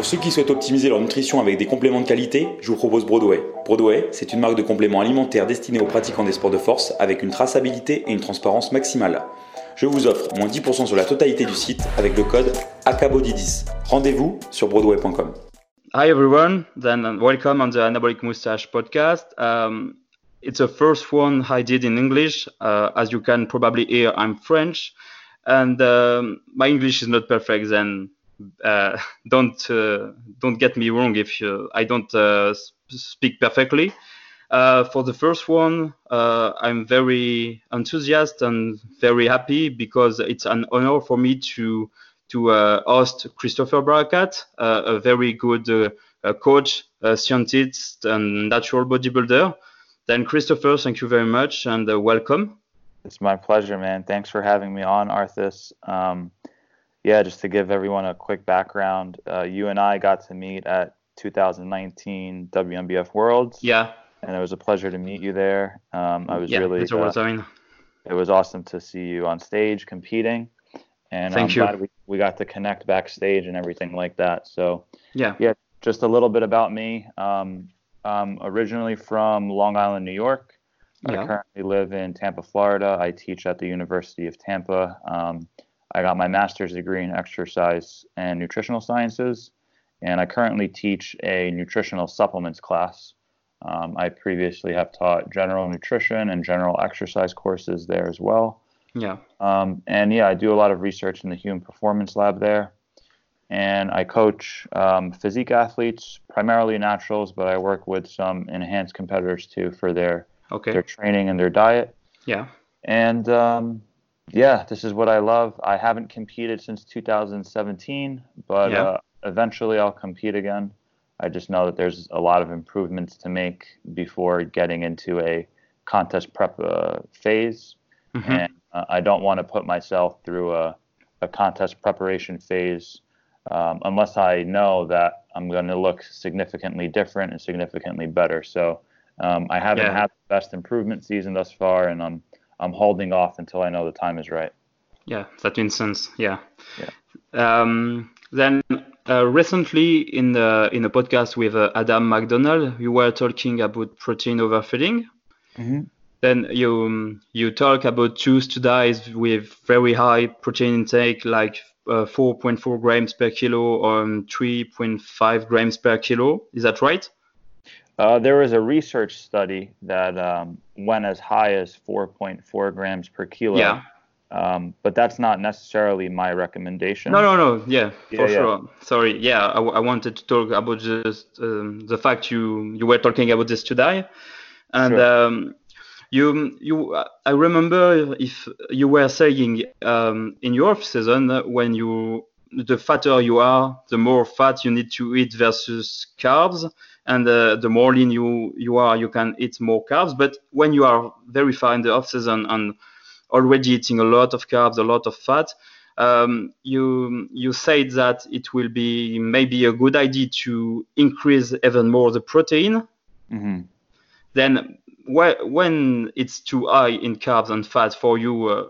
Pour ceux qui souhaitent optimiser leur nutrition avec des compléments de qualité, je vous propose Broadway. Broadway, c'est une marque de compléments alimentaires destinée aux pratiquants des sports de force avec une traçabilité et une transparence maximale. Je vous offre moins 10% sur la totalité du site avec le code ACABODY10. Rendez-vous sur broadway.com. Hi everyone, then welcome on the Anabolic Mustache podcast. Um, it's the first one I did in English. Uh, as you can probably hear, I'm French, and um, my English is not perfect. Then uh, don't uh, don't get me wrong if you, I don't uh, speak perfectly. Uh, for the first one, uh, I'm very enthusiastic and very happy because it's an honor for me to to host Christopher Barakat, uh, a very good coach, scientist, and natural bodybuilder. Then, Christopher, thank you very much and welcome. It's my pleasure, man. Thanks for having me on, Arthas. Um, yeah, just to give everyone a quick background, uh, you and I got to meet at 2019 WNBF Worlds. Yeah. And it was a pleasure to meet you there. Um, I was yeah, really. It's uh, I mean. It was awesome to see you on stage competing and Thank I'm you. glad we, we got to connect backstage and everything like that. So yeah, yeah, just a little bit about me. Um, I'm originally from Long Island, New York. Yeah. I currently live in Tampa, Florida. I teach at the University of Tampa. Um, I got my master's degree in exercise and nutritional sciences, and I currently teach a nutritional supplements class. Um, I previously have taught general nutrition and general exercise courses there as well. Yeah. Um, and yeah, I do a lot of research in the Human Performance Lab there. And I coach um, physique athletes, primarily naturals, but I work with some enhanced competitors too for their okay. their training and their diet. Yeah. And um, yeah, this is what I love. I haven't competed since 2017, but Yeah. uh, eventually I'll compete again. I just know that there's a lot of improvements to make before getting into a contest prep uh, phase Mhm. and uh, I don't want to put myself through a, a contest preparation phase um, unless I know that I'm going to look significantly different and significantly better. So um, I haven't Yeah. had the best improvement season thus far, and I'm I'm holding off until I know the time is right. Yeah, that makes sense. Yeah. Yeah. Um, then uh, recently in the in a podcast with uh, Adam McDonald, you were talking about protein overfeeding. Mm-hmm. Then you you talk about two studies with very high protein intake, like uh, 4.4 grams per kilo or um, 3.5 grams per kilo. Is that right? Uh, there was a research study that um, went as high as 4.4 grams per kilo. Yeah. Um, but that's not necessarily my recommendation. No, no, no. Yeah, Yeah, for yeah. sure. Sorry. Yeah, I, w- I wanted to talk about just um, the fact you you were talking about this today, and Sure. um, you you I remember if you were saying um, in your off season when you the fatter you are, the more fat you need to eat versus carbs, and uh, the more lean you you are, you can eat more carbs. But when you are very far in the off season and already eating a lot of carbs, a lot of fat, um, you you said that it will be maybe a good idea to increase even more the protein. hmm Then whe- when it's too high in carbs and fat for you, uh,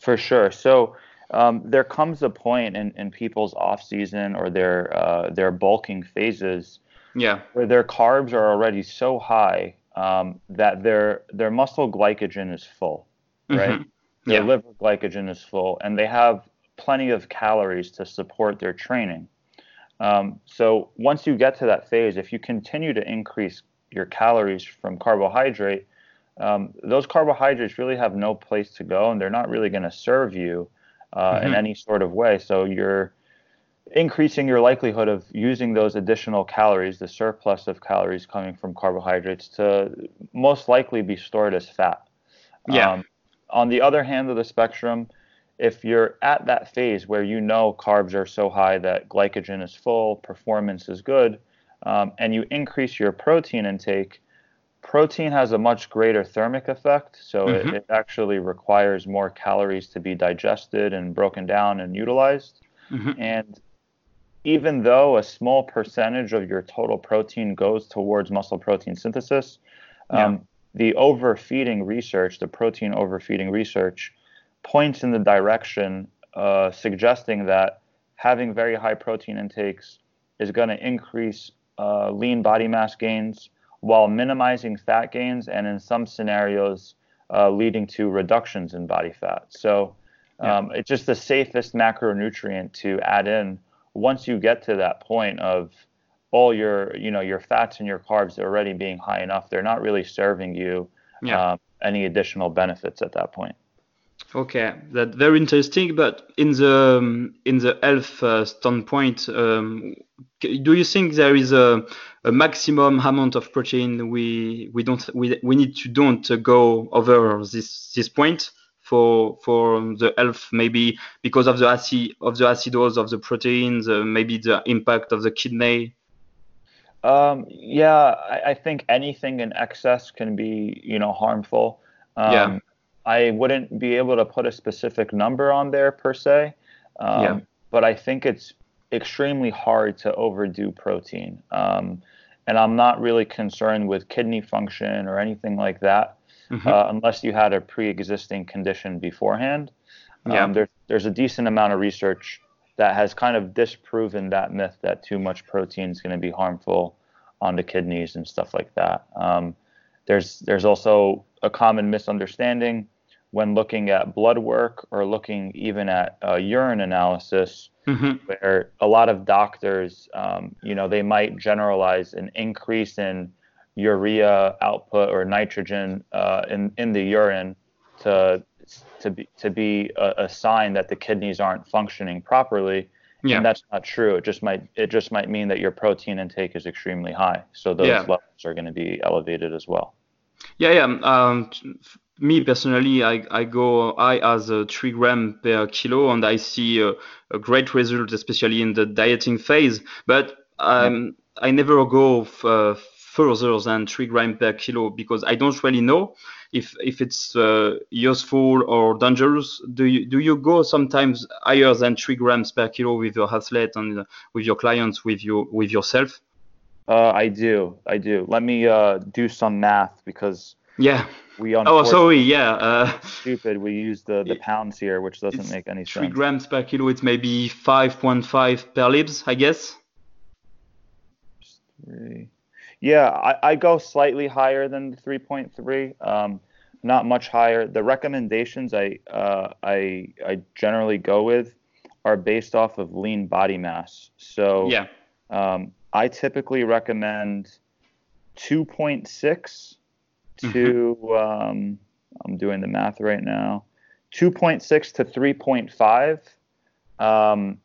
For sure. So um, there comes a point in, in people's off season or their uh, their bulking phases yeah, where their carbs are already so high um, that their their muscle glycogen is full, right? Mhm. Their Yeah. liver glycogen is full, and they have plenty of calories to support their training. Um, so once you get to that phase, if you continue to increase your calories from carbohydrate, um, those carbohydrates really have no place to go, and they're not really going to serve you uh, in Mhm. any sort of way. So you're increasing your likelihood of using those additional calories, the surplus of calories coming from carbohydrates, to most likely be stored as fat. Yeah. Um, on the other hand of the spectrum, if you're at that phase where you know carbs are so high that glycogen is full, performance is good, um, and you increase your protein intake, protein has a much greater thermic effect. So Mhm. it, it actually requires more calories to be digested and broken down and utilized. Mhm. And even though a small percentage of your total protein goes towards muscle protein synthesis, um, the overfeeding research, the protein overfeeding research, points in the direction uh, suggesting that having very high protein intakes is going to increase uh, lean body mass gains while minimizing fat gains and in some scenarios uh, leading to reductions in body fat. So um, yeah. it's just the safest macronutrient to add in once you get to that point of all your you know your fats and your carbs already being high enough they're not really serving you yeah. um, any additional benefits at that point okay that's very interesting but in the um, in the health uh, standpoint um, do you think there is a, a, maximum amount of protein we we don't we, we need to don't go over this this point for for the health maybe because of the acid of the acidosis of the proteins uh, maybe the impact of the kidney? Um, yeah I, I, think anything in excess can be you know harmful. Um, yeah i wouldn't be able to put a specific number on there per se um, yeah. but i think it's extremely hard to overdo protein um, and i'm not really concerned with kidney function or anything like that mm-hmm. uh, unless you had a pre-existing condition beforehand. Yeah. Um, there, there's a decent amount of research that has kind of disproven that myth that too much protein is going to be harmful on the kidneys and stuff like that. Um, there's there's also a common misunderstanding when looking at blood work or looking even at uh, urine analysis, mm-hmm. where a lot of doctors, um, you know, they might generalize an increase in urea output or nitrogen uh, in in the urine to to be to be a, a, sign that the kidneys aren't functioning properly. Yeah. And that's not true. It just might it just might mean that your protein intake is extremely high. So those yeah. levels are going to be elevated as well. Yeah, yeah. Um, me personally, I, I go I as a three gram per kilo, and I see a, a great result, especially in the dieting phase. But um. I never go f- uh, further than three gram per kilo because I don't really know if if it's uh, useful or dangerous. Do you do you go sometimes higher than three grams per kilo with your athlete and uh, with your clients with you with yourself? Uh, I do, I do. Let me uh, do some math because yeah, we oh sorry yeah uh, stupid. We use the the pounds here, which doesn't make any sense. Three grams per kilo, it's maybe five point five per libs, I guess. Three. Yeah, I, I go slightly higher than 3.3. Um, not much higher. The recommendations I uh, I I generally go with are based off of lean body mass. So yeah, um, I typically recommend 2.6 to mm-hmm. um, I'm doing the math right now. 2.6 to 3.5 um,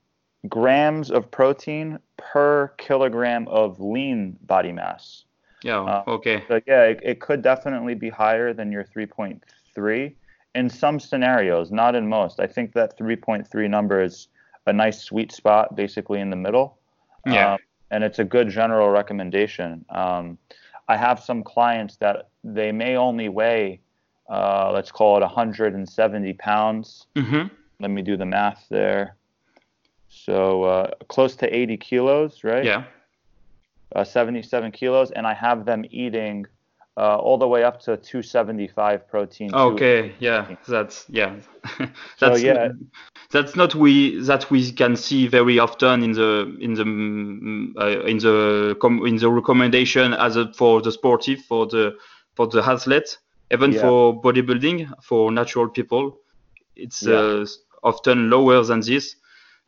grams of protein per kilogram of lean body mass. Yeah. Uh, okay. So yeah, it, it, could definitely be higher than your 3.3 in some scenarios, not in most. I think that 3.3 number is a nice sweet spot, basically in the middle. Yeah. Um, and it's a good general recommendation. Um, I have some clients that they may only weigh, uh, let's call it 170 pounds. Mm-hmm. Let me do the math there. So uh, close to 80 kilos, right? Yeah. Uh, 77 kilos, and I have them eating uh, all the way up to 275 protein. Okay, yeah, that's yeah, that's so, yeah. That's not we that we can see very often in the in the uh, in the com- in the recommendation as a, for the sportive for the for the athlete, even yeah. for bodybuilding for natural people, it's yeah. Uh, often lower than this.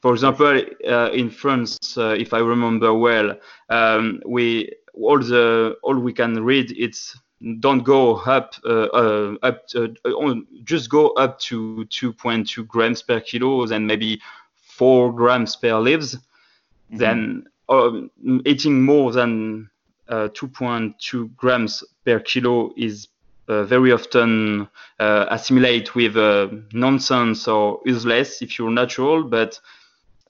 For example, uh, in France, uh, if I remember well, um, we all the all we can read it's don't go up uh, uh up to, uh, just go up to 2.2 grams per kilo and maybe 4 grams per lives mm-hmm. then um, eating more than uh, 2.2 grams per kilo is uh, very often uh, assimilate with nonsense or useless if you're natural but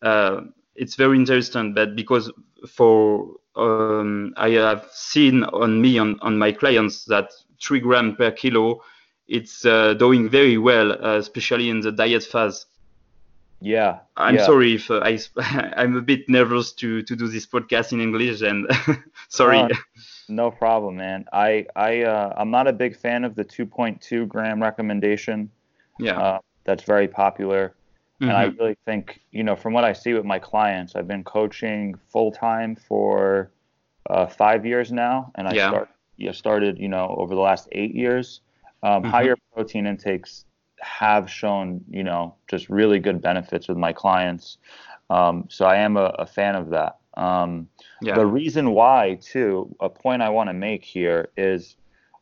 uh, it's very interesting but because for um, I have seen on me on, on my clients that three gram per kilo it's uh, doing very well uh, especially in the diet phase. Yeah i'm yeah. sorry if uh, i i'm a bit nervous to to do this podcast in english and sorry. No problem man. I i uh, i'm not a big fan of the 2.2 gram recommendation. Yeah. Uh, that's very popular And I really think, you know, from what I see with my clients, I've been coaching full time for uh, five years now, and I Yeah. start, yeah, started, you know, over the last eight years. Um, Higher protein intakes have shown, you know, just really good benefits with my clients. Um, so I am a, a fan of that. Um, Yeah. The reason why, too, a point I want to make here is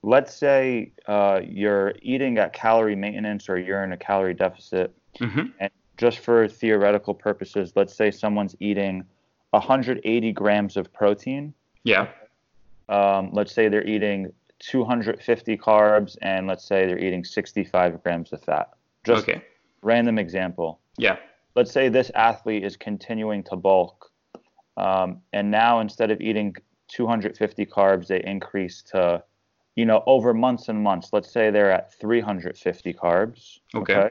let's say uh, you're eating at calorie maintenance or you're in a calorie deficit, Mhm. and just for theoretical purposes, let's say someone's eating 180 grams of protein. Yeah. Um, let's say they're eating 250 carbs, and let's say they're eating 65 grams of fat. Just Okay. random example. Yeah. let's say this athlete is continuing to bulk, um, and now instead of eating 250 carbs, they increase to, you know, over months and months. Let's say they're at 350 carbs. Okay.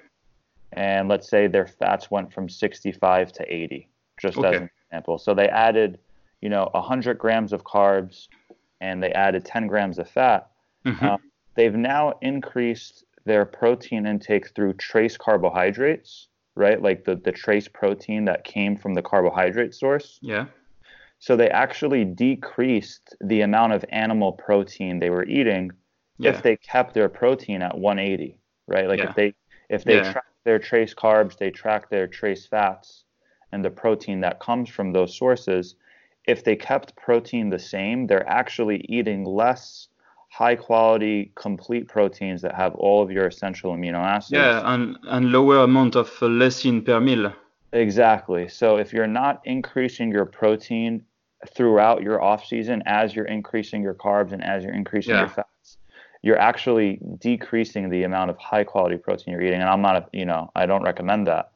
And let's say their fats went from 65 to 80, just as an example. So they added, you know, 100 grams of carbs, and they added 10 grams of fat. Mhm. Um, they've now increased their protein intake through trace carbohydrates, right? Like the, the trace protein that came from the carbohydrate source. Yeah. So they actually decreased the amount of animal protein they were eating Yeah. if they kept their protein at 180, right? Like Yeah. if they if they Yeah. track their trace carbs, they track their trace fats and the protein that comes from those sources. If they kept protein the same, they're actually eating less high quality complete proteins that have all of your essential amino acids. Yeah, and and lower amount of leucine per meal. Exactly. So if you're not increasing your protein throughout your off season as you're increasing your carbs and as you're increasing Yeah. your fats, you're actually decreasing the amount of high quality protein you're eating. And I'm not, a, you know, I don't recommend that.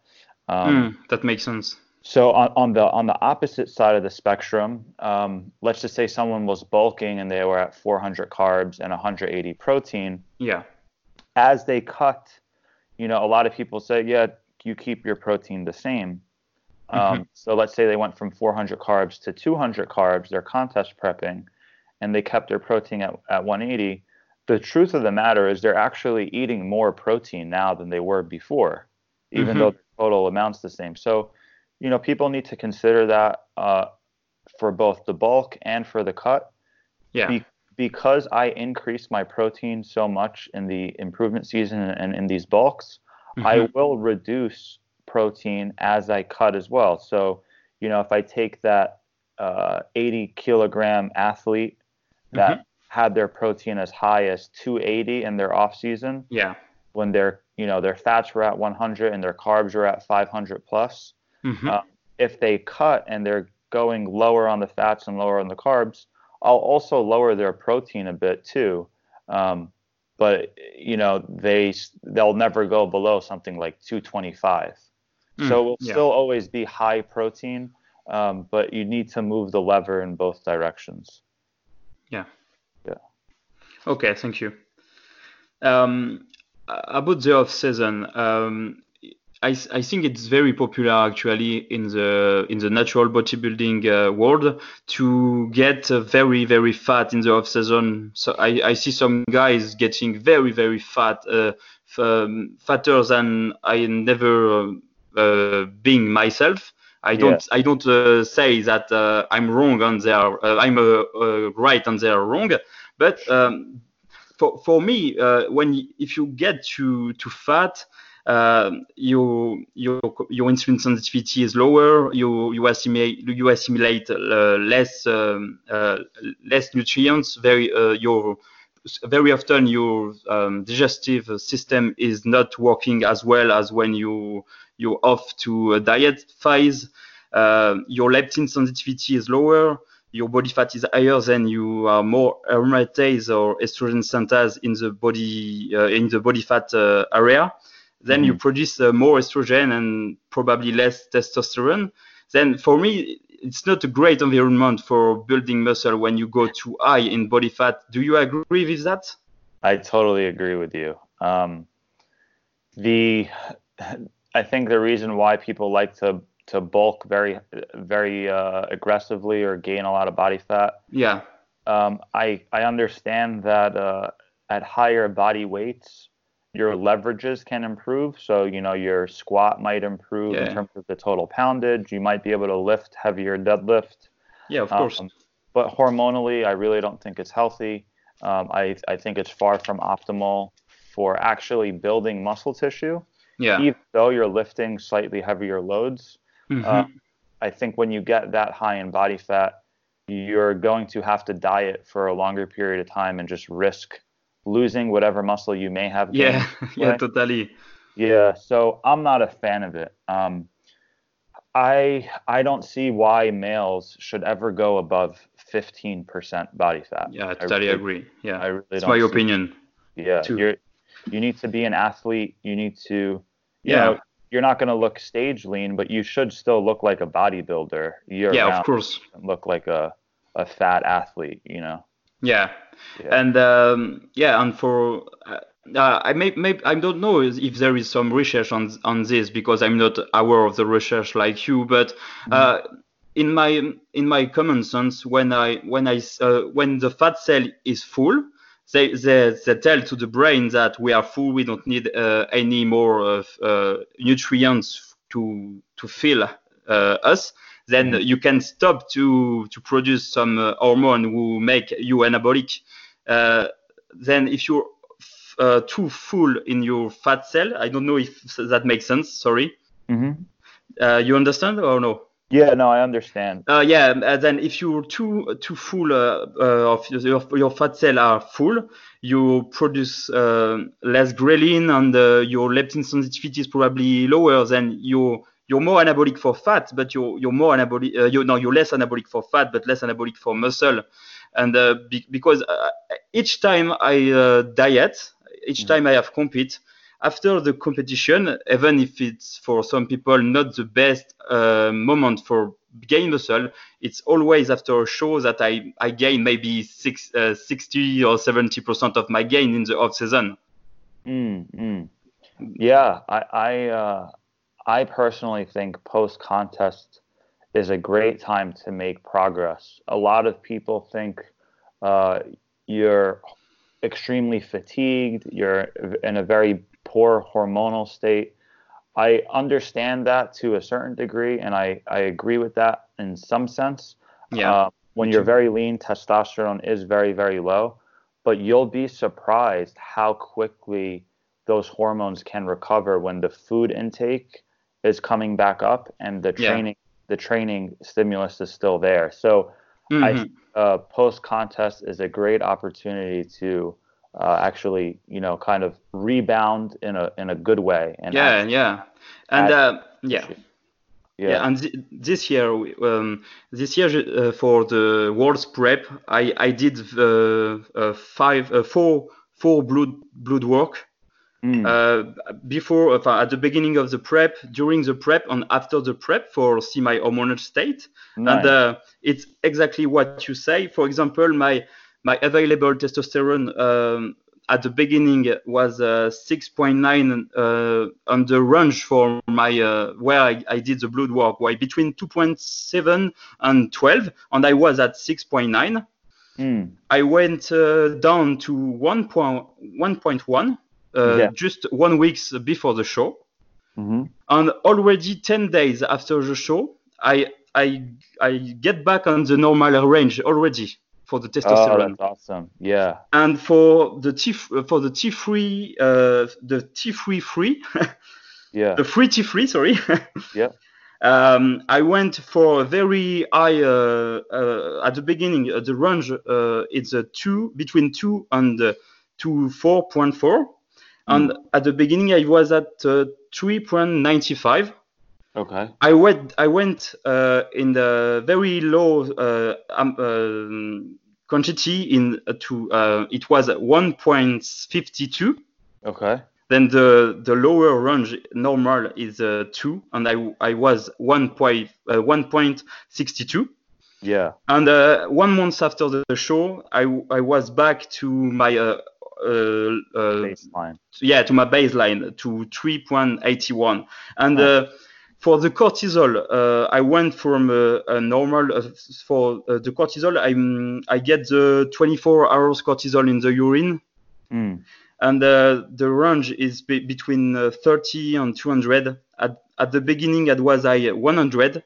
Um, Mm, that makes sense. So on, on the on the opposite side of the spectrum, um, let's just say someone was bulking and they were at 400 carbs and 180 protein. Yeah. As they cut, you know, a lot of people say, yeah, you keep your protein the same. Um, So let's say they went from 400 carbs to 200 carbs. They're contest prepping, and they kept their protein at, at 180. The truth of the matter is they're actually eating more protein now than they were before, even Mhm. though the total amount's the same. So, you know, people need to consider that uh, for both the bulk and for the cut. Yeah. Be- because I increased my protein so much in the improvement season and in these bulks, I Mhm. will reduce protein as I cut as well. So, you know, if I take that uh, 80 kilogram athlete that Mhm. Had their protein as high as 280 in their off season, Yeah. when their you know their fats were at 100 and their carbs were at 500 plus, Mhm. uh, if they cut and they're going lower on the fats and lower on the carbs, I'll also lower their protein a bit too. Um, but you know they they'll never go below something like 225. Mm, so we'll yeah. still always be high protein, um, but you need to move the lever in both directions. Yeah. Okay, thank you. Um, about the off season, um, I, I think it's very popular actually in the in the natural bodybuilding uh, world to get uh, very very fat in the off season. So I, I see some guys getting very very fat, uh, f- um, fatter than I never uh, being myself. I don't I don't uh, say that uh, I'm wrong and they are uh, I'm right and they are wrong, but um, for for me uh, when if you get to to fat uh, your your your insulin sensitivity is lower. You you assimilate you assimilate uh, less um, uh, less nutrients. Very uh, your very often your um, digestive system is not working as well as when you you're off to a diet phase. Uh, your leptin sensitivity is lower. Your body fat is higher, then you are more aromatase or estrogen synthase in the body uh, in the body fat uh, area then you produce uh, more estrogen and probably less testosterone. Then for me, it's not a great environment for building muscle when you go too high in body fat. Do you agree with that? I totally agree with you. Um, the I think the reason why people like to to bulk very very uh, aggressively or gain a lot of body fat. Yeah. Um, I I understand that uh, at higher body weights, your leverages can improve. So, you know, your squat might improve Yeah. in terms of the total poundage. You might be able to lift heavier deadlift. Yeah, of course. Um, but hormonally, I really don't think it's healthy. Um, I, I think it's far from optimal for actually building muscle tissue, yeah. even though you're lifting slightly heavier loads. Mhm. Uh, I think when you get that high in body fat, you're going to have to diet for a longer period of time and just risk losing whatever muscle you may have. gained. yeah, yeah, totally. Yeah, so I'm not a fan of it. Um, I I don't see why males should ever go above 15% body fat. Yeah, I I totally really- agree. Yeah, I really it's don't my opinion. Yeah, you're you need to be an athlete. You need to, you Yeah. know, you're not going to look stage lean, but you should still look like a bodybuilder. Year Yeah, of course. Look like a a fat athlete. You know. Yeah, Yeah. and um, yeah, and for uh, uh, I may, may I don't know if there is some research on on this because I'm not aware of the research like you, but uh, in my in my common sense, when I when I uh, when the fat cell is full, they, they they tell to the brain that we are full, we don't need uh, any more uh, nutrients to to fill uh, us then Mhm. you can stop to to produce some uh, hormone who make you anabolic. Uh, then if you're f- uh, too full in your fat cell, I don't know if that makes sense. Sorry, hmm uh, you understand or no? Yeah. No, I understand. Uh, yeah, uh, then if you're too too full uh, uh, of your, your fat cell are full, you produce uh, less ghrelin and uh, your leptin sensitivity is probably lower. Then you're you're more anabolic for fat, but you're you're more anabolic. Uh, you no, you're less anabolic for fat, but less anabolic for muscle. And uh, be, because uh, each time I uh, diet, each Mhm. time I have compete, after the competition, even if it's for some people not the best uh, moment for gain muscle, it's always after a show that I, I gain maybe six, uh, 60 or 70% of my gain in the off season. Mm, mm. Yeah, I I, uh, I personally think post contest is a great time to make progress. A lot of people think uh, you're extremely fatigued, you're in a very poor hormonal state. I understand that to a certain degree, and I, I agree with that in some sense. Yeah. Uh, when you're very lean, testosterone is very, very low, but you'll be surprised how quickly those hormones can recover when the food intake is coming back up and the Yeah. training the training stimulus is still there. So Mhm. I uh, post contest is a great opportunity to uh, actually, you know, kind of rebound in a in a good way. And yeah, yeah. And uh, yeah. yeah, Yeah, and th- this year, um, this year uh, for the World's Prep, I I did uh, uh, five, uh, four, four blood blood work Mm, uh, before, uh, at the beginning of the prep, during the prep, and after the prep for see my hormonal state. nice. And uh, it's exactly what you say. For example, my my available testosterone um, at the beginning was uh, 6.9 uh, on the range for my uh, where I, I did the blood work, why between 2.7 and 12, and I was at 6.9. Mm, I went uh, down to 1.1 uh, Yeah. just one weeks before the show mhm. and already 10 days after the show i i i get back on the normal range already for the Oh, testosterone that's awesome. Yeah. and for the t for the t3 uh, the t3 free Yeah. the free t3 sorry yeah. um, i went for a very high uh, uh, at the beginning uh, the range uh, it's a 2 between 2 and uh, to 4.4 and at the beginning i was at uh, 3.95 Okay. I went I went uh, in the very low uh, um, um, quantity in uh, to uh, it was 1.52. Okay. Then the the lower range normal is uh, two, and I I was 1. Point, uh, 1.62. Yeah. And uh, one month after the show, I I was back to my uh, uh, uh, Baseline. yeah to my baseline to 3.81 and uh, for the cortisol uh, i went from uh, a normal uh, for uh, the cortisol i i get the 24 hours cortisol in the urine Mm. and uh, the range is be- between uh, 30 and 200. At, at the beginning, it was I 100.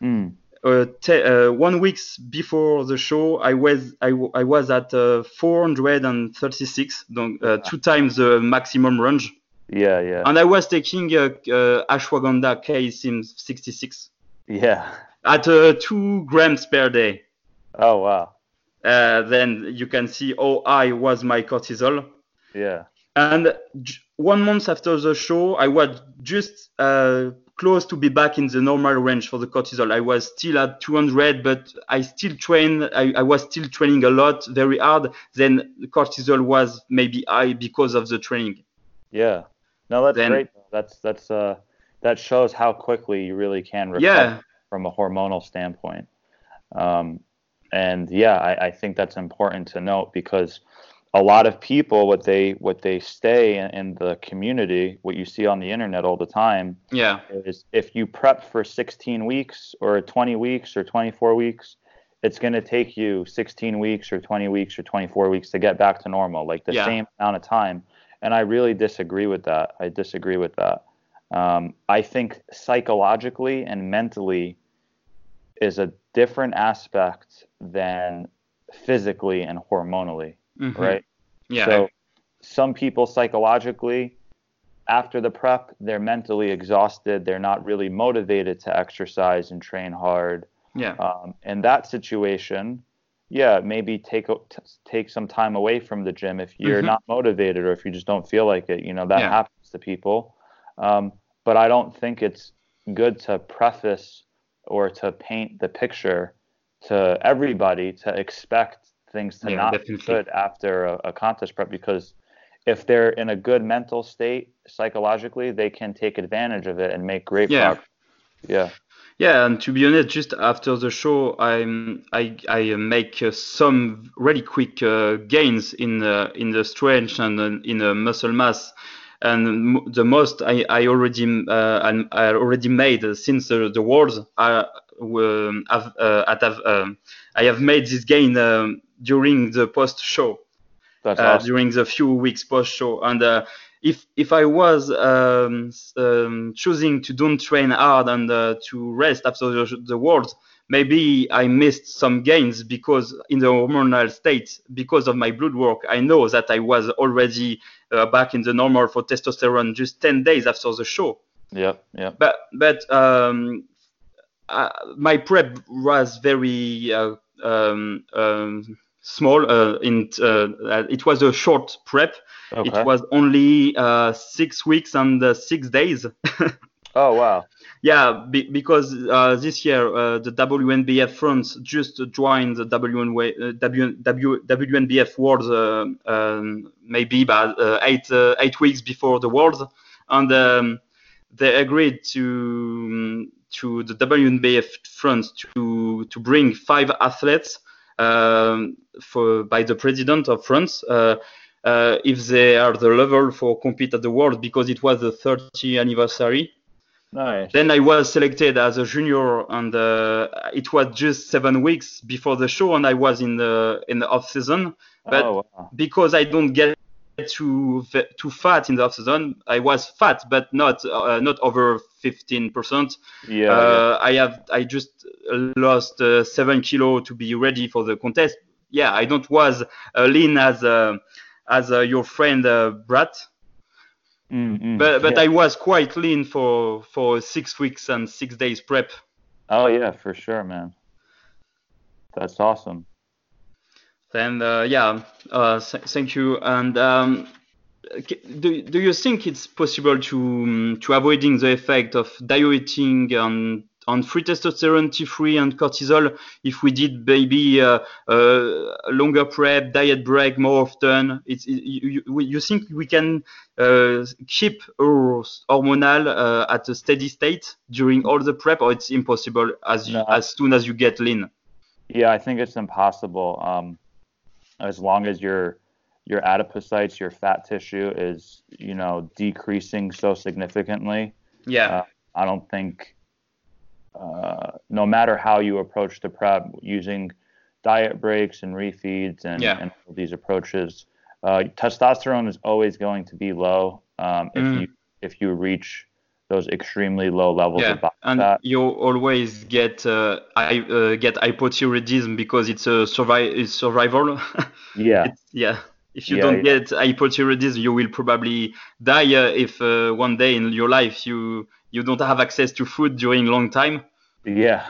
Mm. Uh, te- uh, one weeks before the show, I was I, w- I was at uh, 436, donc, uh, two times the maximum range, Yeah, yeah, and I was taking uh, uh, ashwagandha KSM-66 yeah. at uh, two grams per day. Oh wow. Uh, then you can see how high was my cortisol. Yeah. And j- one month after the show, I was just uh, close to be back in the normal range for the cortisol. I was still at 200, but I still train. I, I was still training a lot, very hard. Then the cortisol was maybe high because of the training. Yeah. No, that's Then- great. That's that's uh that shows how quickly you really can recover Yeah, from a hormonal standpoint. Um, and yeah, I, I think that's important to note because a lot of people, what they what they stay in, in the community, what you see on the internet all the time, yeah, is if you prep for 16 weeks or 20 weeks or 24 weeks, it's going to take you 16 weeks or 20 weeks or 24 weeks to get back to normal, like the Yeah. same amount of time. And I really disagree with that. I disagree with that. Um, I think psychologically and mentally is a different aspect than physically and hormonally, Mhm. right? yeah, So some people psychologically, after the prep, they're mentally exhausted. They're not really motivated to exercise and train hard. yeah, Um, in that situation, yeah, maybe take take some time away from the gym if you're Mhm. not motivated or if you just don't feel like it. You know that Yeah. happens to people. Um, but I don't think it's good to preface or to paint the picture to everybody to expect things to Yeah, not definitely. be good after a, a contest prep because if they're in a good mental state psychologically, they can take advantage of it and make great Yeah. progress. Yeah. Yeah, and to be honest, just after the show, I'm I I uh, make uh, some really quick uh, gains in uh, in the strength and uh, in uh, muscle mass, and m- the most I I already uh, I already made uh, since the the worlds I um, have uh, have um, I have made this gain um, during the post show uh, during the few weeks post show. And uh, if if I was um, um, choosing to don't train hard and uh, to rest after the, the world, maybe I missed some gains because in the hormonal state, because of my blood work, I know that I was already uh, back in the normal for testosterone just 10 days after the show Yeah, yeah. but but um, uh, my prep was very uh, um, um, small. Uh, in uh, uh, it was a short prep. Okay. It was only uh, six weeks and uh, six days. oh wow. yeah, be, because uh, this year uh, the WNBF France just joined the uh, W, W, WNBF Worlds uh, um, maybe about uh, eight uh, eight weeks before the Worlds, and um, they agreed to to the WNBF France to to bring five athletes um, for by the president of France. Uh, uh, if they are the level for compete at the world because it was the 30th anniversary Nice. then I was selected as a junior, and uh, it was just seven weeks before the show, and I was in the in the off season. But oh wow. because I don't get too too fat in the off season, I was fat, but not uh, not over 15 percent. Yeah. Uh, I have I just lost uh, seven kilo to be ready for the contest. Yeah, I don't was uh, lean as uh, as uh, your friend uh, Brat. Mm, mm. but but Yeah. I was quite lean for for six weeks and six days prep. Oh yeah, for sure, man. That's awesome. And uh, yeah, uh, th- thank you. And um, do do you think it's possible to um, to avoiding the effect of dieting on on free testosterone, T3, and cortisol if we did maybe uh, uh, longer prep, diet break more often? It's it, you, you think we can uh, keep our hormonal uh, at a steady state during all the prep, or it's impossible as you, No. as soon as you get lean? Yeah, I think it's impossible. Um, as long as your your adipocytes, your fat tissue is, you know, decreasing so significantly, Yeah. Uh, I don't think, uh, no matter how you approach the prep, using diet breaks and refeeds and, Yeah. and all these approaches, uh, testosterone is always going to be low um, if Mm. you if you reach those extremely low levels Yeah, of body and fat. you always get uh, I uh, get hypothyroidism because it's a survi- it's survival. Yeah, It's- yeah. If you Yeah, don't yeah. get hypothyroidism, you will probably die uh, if uh, one day in your life you you don't have access to food during long time. yeah,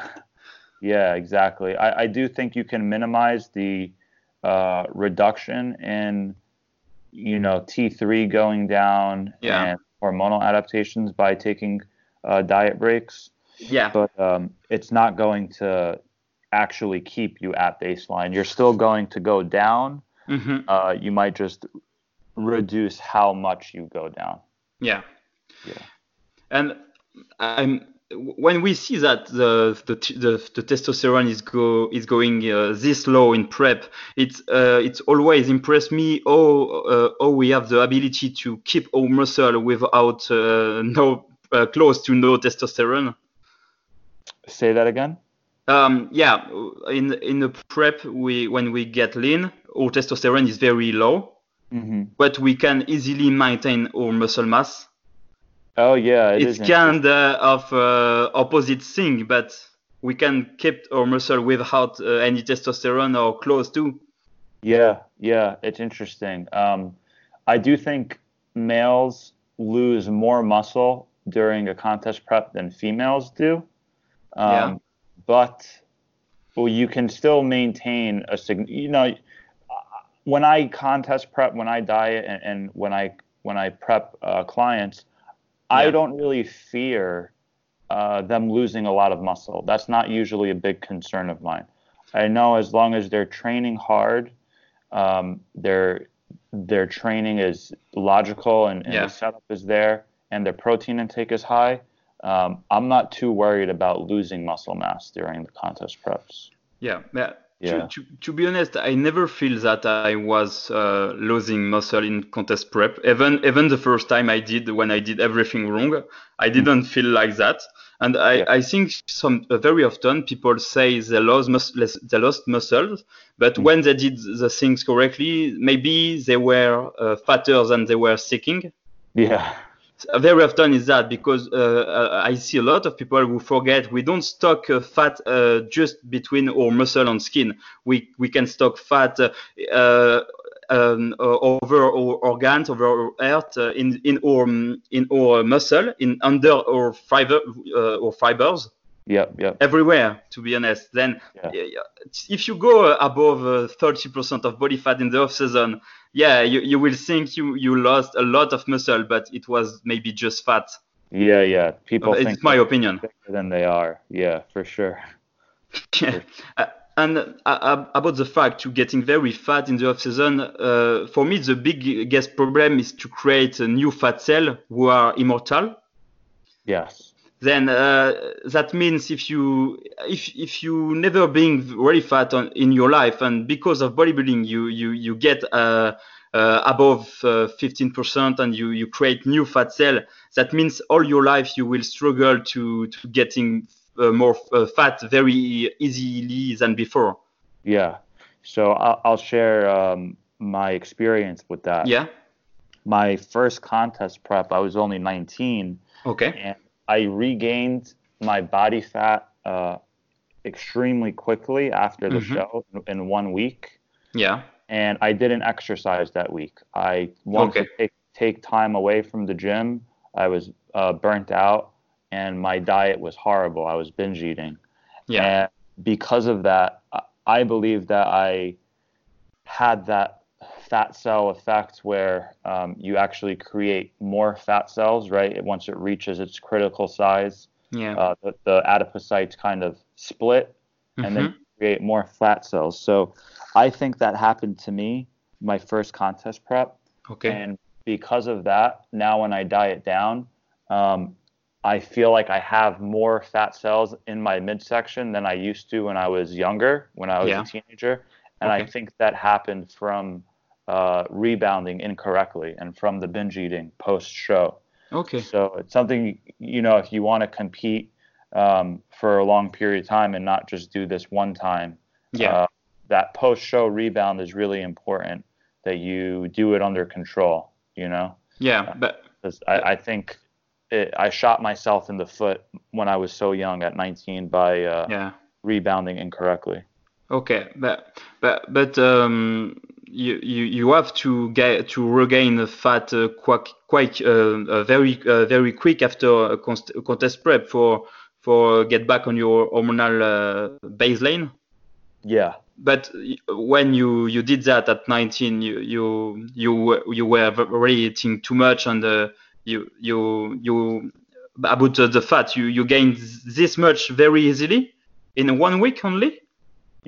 yeah, exactly. I, I do think you can minimize the uh, reduction in you know T3 going down Yeah. and hormonal adaptations by taking uh, diet breaks. Yeah. but um, it's not going to actually keep you at baseline. You're still going to go down. hmm Uh, you might just reduce how much you go down. Yeah. Yeah. And I'm when we see that the the, the, the testosterone is go is going uh, this low in prep, it's uh, it's always impressed me how uh, how we have the ability to keep our muscle without uh, no uh, close to no testosterone. Say that again. Um, yeah, in in the prep, we when we get lean, our testosterone is very low, hmm but we can easily maintain our muscle mass. Oh yeah, it it's kind of uh, opposite thing, but we can keep our muscle without uh, any testosterone or close to. Yeah, yeah, it's interesting. Um, I do think males lose more muscle during a contest prep than females do. Um, Yeah. But well, you can still maintain a sig. You know, when I contest prep, when I diet, and, and when I when I prep uh, clients, I don't really fear uh, them losing a lot of muscle. That's not usually a big concern of mine. I know as long as they're training hard, um, their their training is logical and, and Yeah. the setup is there, and their protein intake is high. Um, I'm not too worried about losing muscle mass during the contest preps. Yeah, yeah. Yeah. To, to, to be honest, I never feel that I was uh, losing muscle in contest prep. Even even the first time I did, when I did everything wrong, I didn't feel like that. And I, Yeah. I think some uh, very often people say they lost mus- they lost muscles, but when they did the things correctly, maybe they were uh, fatter than they were seeking. Yeah, very often is that because uh, I see a lot of people who forget we don't stock uh, fat uh, just between our muscle and skin. We we can stock fat uh, uh, um, over our organs, over our heart, uh, in in our um, in our muscle, in under our fiber or fibers yep, yep. everywhere. To be honest, then Yeah. uh, if you go above uh, thirty percent of body fat in the off season, yeah, you, you will think you you lost a lot of muscle, but it was maybe just fat. Yeah, yeah. People it's think my opinion. than they are. Yeah, for sure. Yeah. Uh, and uh, uh, about the fact to getting very fat in the off season, uh, for me the big biggest problem is to create a new fat cell who are immortal. Yes. Then uh, that means if you if if you never being very fat on, in your life and because of bodybuilding you you you get uh, uh, above uh, 15% and you you create new fat cell, that means all your life you will struggle to to getting uh, more uh, fat very easily than before. Yeah. So I'll, I'll share um, my experience with that. Yeah. My first contest prep, I was only 19, Okay. and I regained my body fat uh, extremely quickly after the Mhm. show in one week. Yeah. and I didn't exercise that week. I wanted Okay. to take, take time away from the gym. I was uh, burnt out, and my diet was horrible. I was binge eating, Yeah. and because of that, I believe that I had that fat cell effect where um, you actually create more fat cells, right? Once it reaches its critical size, Yeah. uh, the, the adipocytes kind of split and then Mhm. create more fat cells. So I think that happened to me my first contest prep, Okay. and because of that, now when I diet down, um, I feel like I have more fat cells in my midsection than I used to when I was younger, when I was Yeah. a teenager, and I think that happened from uh, rebounding incorrectly and from the binge eating post show. Okay. So it's something you know if you want to compete um, for a long period of time and not just do this one time. Yeah. Uh, that post show rebound is really important that you do it under control. You know. Yeah, but I, I think it, I shot myself in the foot when I was so young at 19 by uh, yeah. rebounding incorrectly. Okay, but but but um, you you you have to get to regain the fat uh, quite quite uh, uh, very uh, very quick after a const- contest prep for for get back on your hormonal uh, baseline. Yeah. But when you you did that at 19, you you you were- you were already eating too much and uh, you you you about uh, the fat you you gained this much very easily in one week only.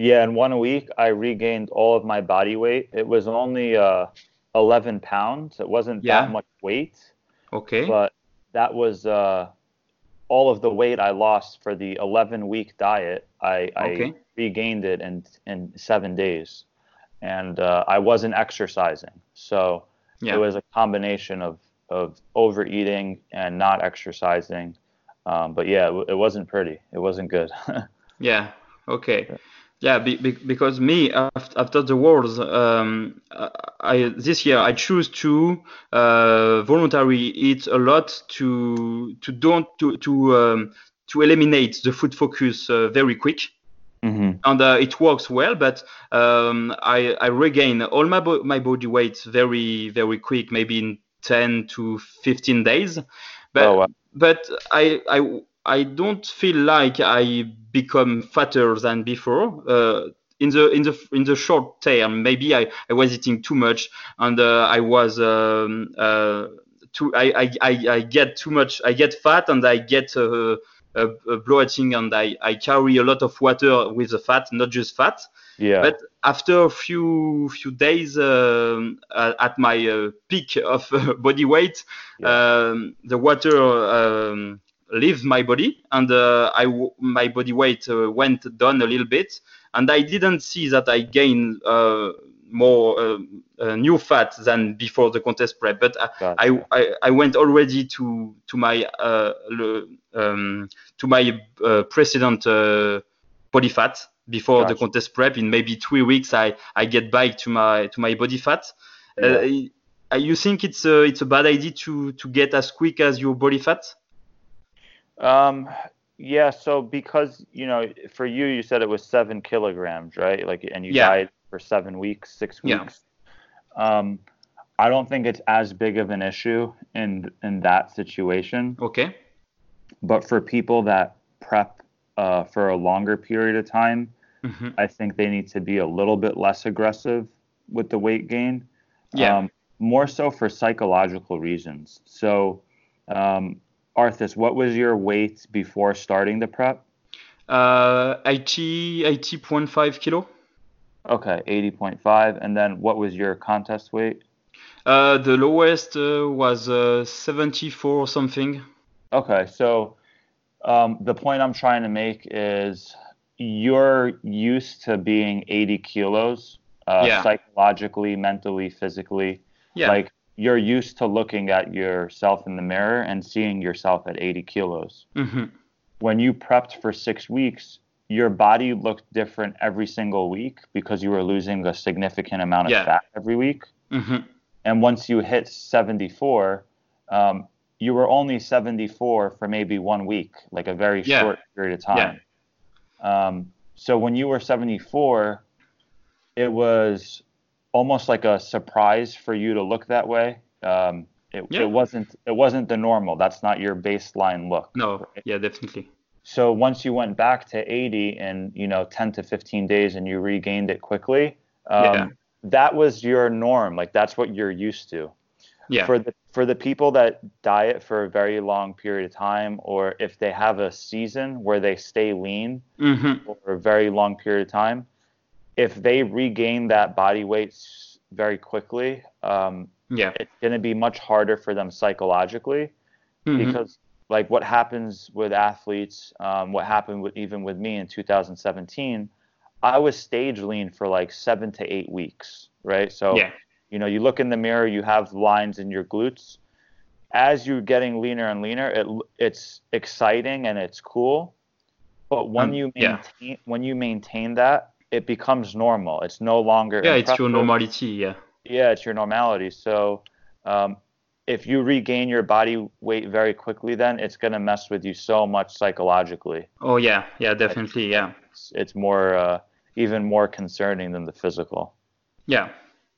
Yeah, in one week I regained all of my body weight. It was only uh, 11 pounds. It wasn't Yeah. that much weight, Okay. but that was uh, all of the weight I lost for the 11 week diet. I, Okay. I regained it in in seven days, and uh, I wasn't exercising. So yeah. it was a combination of of overeating and not exercising. Um, but yeah, it, it wasn't pretty. It wasn't good. Yeah. Okay. Yeah. Be, be, because me after, after the wars, um, I this year I choose to uh, voluntarily eat a lot to to don't to to um, to eliminate the food focus uh, very quick. hmm and uh, it works well. But um, I, I regain all my bo- my body weight very very quick, maybe in 10 to 15 days. But Oh, wow. but I I I don't feel like I become fatter than before. Uh, in the in the in the short term, maybe I, I was eating too much and uh, I was um, uh, too I, I, I, I get too much I get fat and I get uh, uh, uh, bloating and I, I carry a lot of water with the fat, not just fat. Yeah. But after a few few days um, uh, at my uh, peak of body weight, um, the water um, leaves my body, and uh, I w- my body weight uh, went down a little bit, and I didn't see that I gained uh, more uh, uh, new fat than before the contest prep. But I, Gotcha. I, I, I went already to to my uh, le- um, to my uh, precedent uh, body fat before the contest prep. In maybe three weeks, I, I get back to my to my body fat. Uh, you think it's a it's a bad idea to to get as quick as your body fat? Um, yeah. So because you know, for you, you said it was seven kilograms, right? Like, and you Yeah. died for seven weeks, six weeks. Yeah. Um, I don't think it's as big of an issue in in that situation. Okay. But for people that prep uh, for a longer period of time, hmm I think they need to be a little bit less aggressive with the weight gain. Yeah. Um, more so for psychological reasons. So, um, Arthas, what was your weight before starting the prep? Uh, 80 80.5 kilo. Okay, 80.5. And then what was your contest weight? Uh, the lowest uh, was uh, 74 something. Okay, so um, the point I'm trying to make is you're used to being 80 kilos uh, Yeah. psychologically, mentally, physically. Yeah. Like you're used to looking at yourself in the mirror and seeing yourself at 80 kilos. hmm When you prepped for six weeks, your body looked different every single week because you were losing a significant amount of Yeah. fat every week. hmm And once you hit 74, um, you were only 74 for maybe one week, like a very Yeah. short period of time. Yeah. Um, so when you were 74, it was almost like a surprise for you to look that way. Um, it, Yeah. it wasn't it wasn't the normal. That's not your baseline look. No. Yeah, definitely. So once you went back to 80 in you know 10 to 15 days and you regained it quickly, um, Yeah. that was your norm. Like that's what you're used to Yeah. for the for the people that diet for a very long period of time or if they have a season where they stay lean hmm for a very long period of time if they regain that body weight very quickly um, Yeah. it's going to be much harder for them psychologically Mhm. because like what happens with athletes um, what happened with even with me in 2017 i was stage lean for like seven to eight weeks right so Yeah. you know, you look in the mirror, you have lines in your glutes. As you're getting leaner and leaner, it it's exciting and it's cool. But when Um, you yeah. maintain when you maintain that, it becomes normal. It's no longer Yeah, it's your normality. Yeah. Yeah, it's your normality. So um, if you regain your body weight very quickly, then it's going to mess with you so much psychologically. Oh yeah, yeah, definitely, yeah. It's, it's more uh, even more concerning than the physical. Yeah,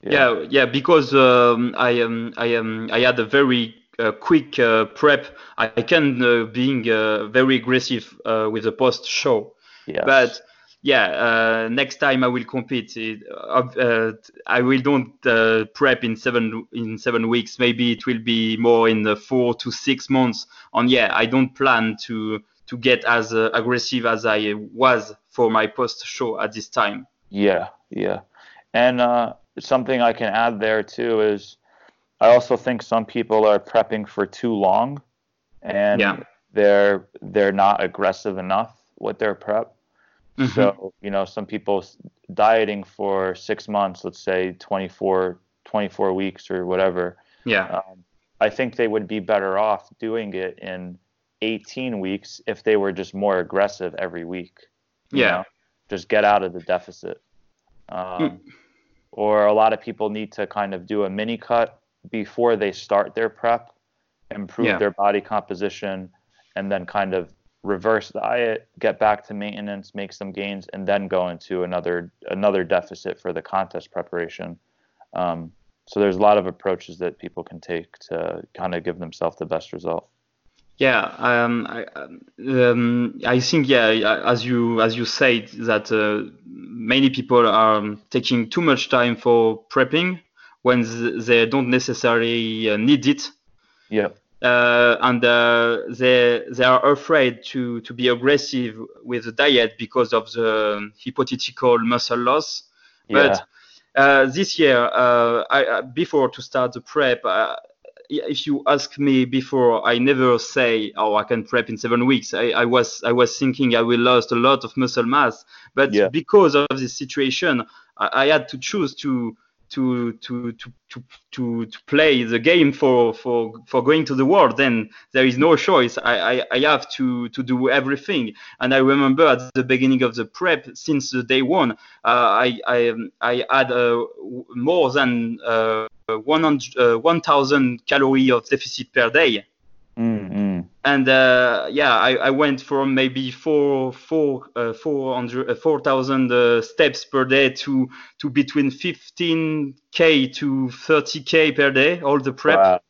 yeah, yeah, yeah because um, I um, I um, I had a very uh, quick uh, prep. I can uh, being uh, very aggressive uh, with the post show. Yes. But yeah, uh, next time I will compete. It, uh, I will don't uh, prep in seven in seven weeks. Maybe it will be more in the four to six months. And yeah, I don't plan to to get as uh, aggressive as I was for my post show at this time. Yeah, yeah, and uh, something I can add there too is I also think some people are prepping for too long, and Yeah. they're they're not aggressive enough with their prep. Mhm. So, you know, some people dieting for six months, let's say 24, 24 weeks or whatever, yeah, um, I think they would be better off doing it in 18 weeks if they were just more aggressive every week. Yeah. know? Just get out of the deficit. Um, Mm. Or a lot of people need to kind of do a mini cut before they start their prep, improve Yeah. their body composition, and then kind of reverse diet, get back to maintenance, make some gains, and then go into another another deficit for the contest preparation. Um, so there's a lot of approaches that people can take to kind of give themselves the best result. Yeah, um, I, um, I think yeah, as you as you said that uh, many people are taking too much time for prepping when they don't necessarily uh, need it, Yeah. Uh, and uh, they they are afraid to to be aggressive with the diet because of the hypothetical muscle loss. Yeah. But uh, this year, uh, I, uh, before to start the prep, uh, if you ask me before, I never say, "Oh, I can prep in seven weeks." I, I was I was thinking I will lose a lot of muscle mass, but Yeah. because of this situation, I, I had to choose to to to to to to play the game for for for going to the world. Then there is no choice. I I, I have to to do everything. And I remember at the beginning of the prep, since the day one, uh, I I I had uh, more than uh, 100 uh, 1,000 calorie of deficit per day. And uh, yeah, I, I went from maybe four, four, uh, 400, uh, 4,000 uh, steps per day to to between 15k to 30k per day, all the prep. Wow.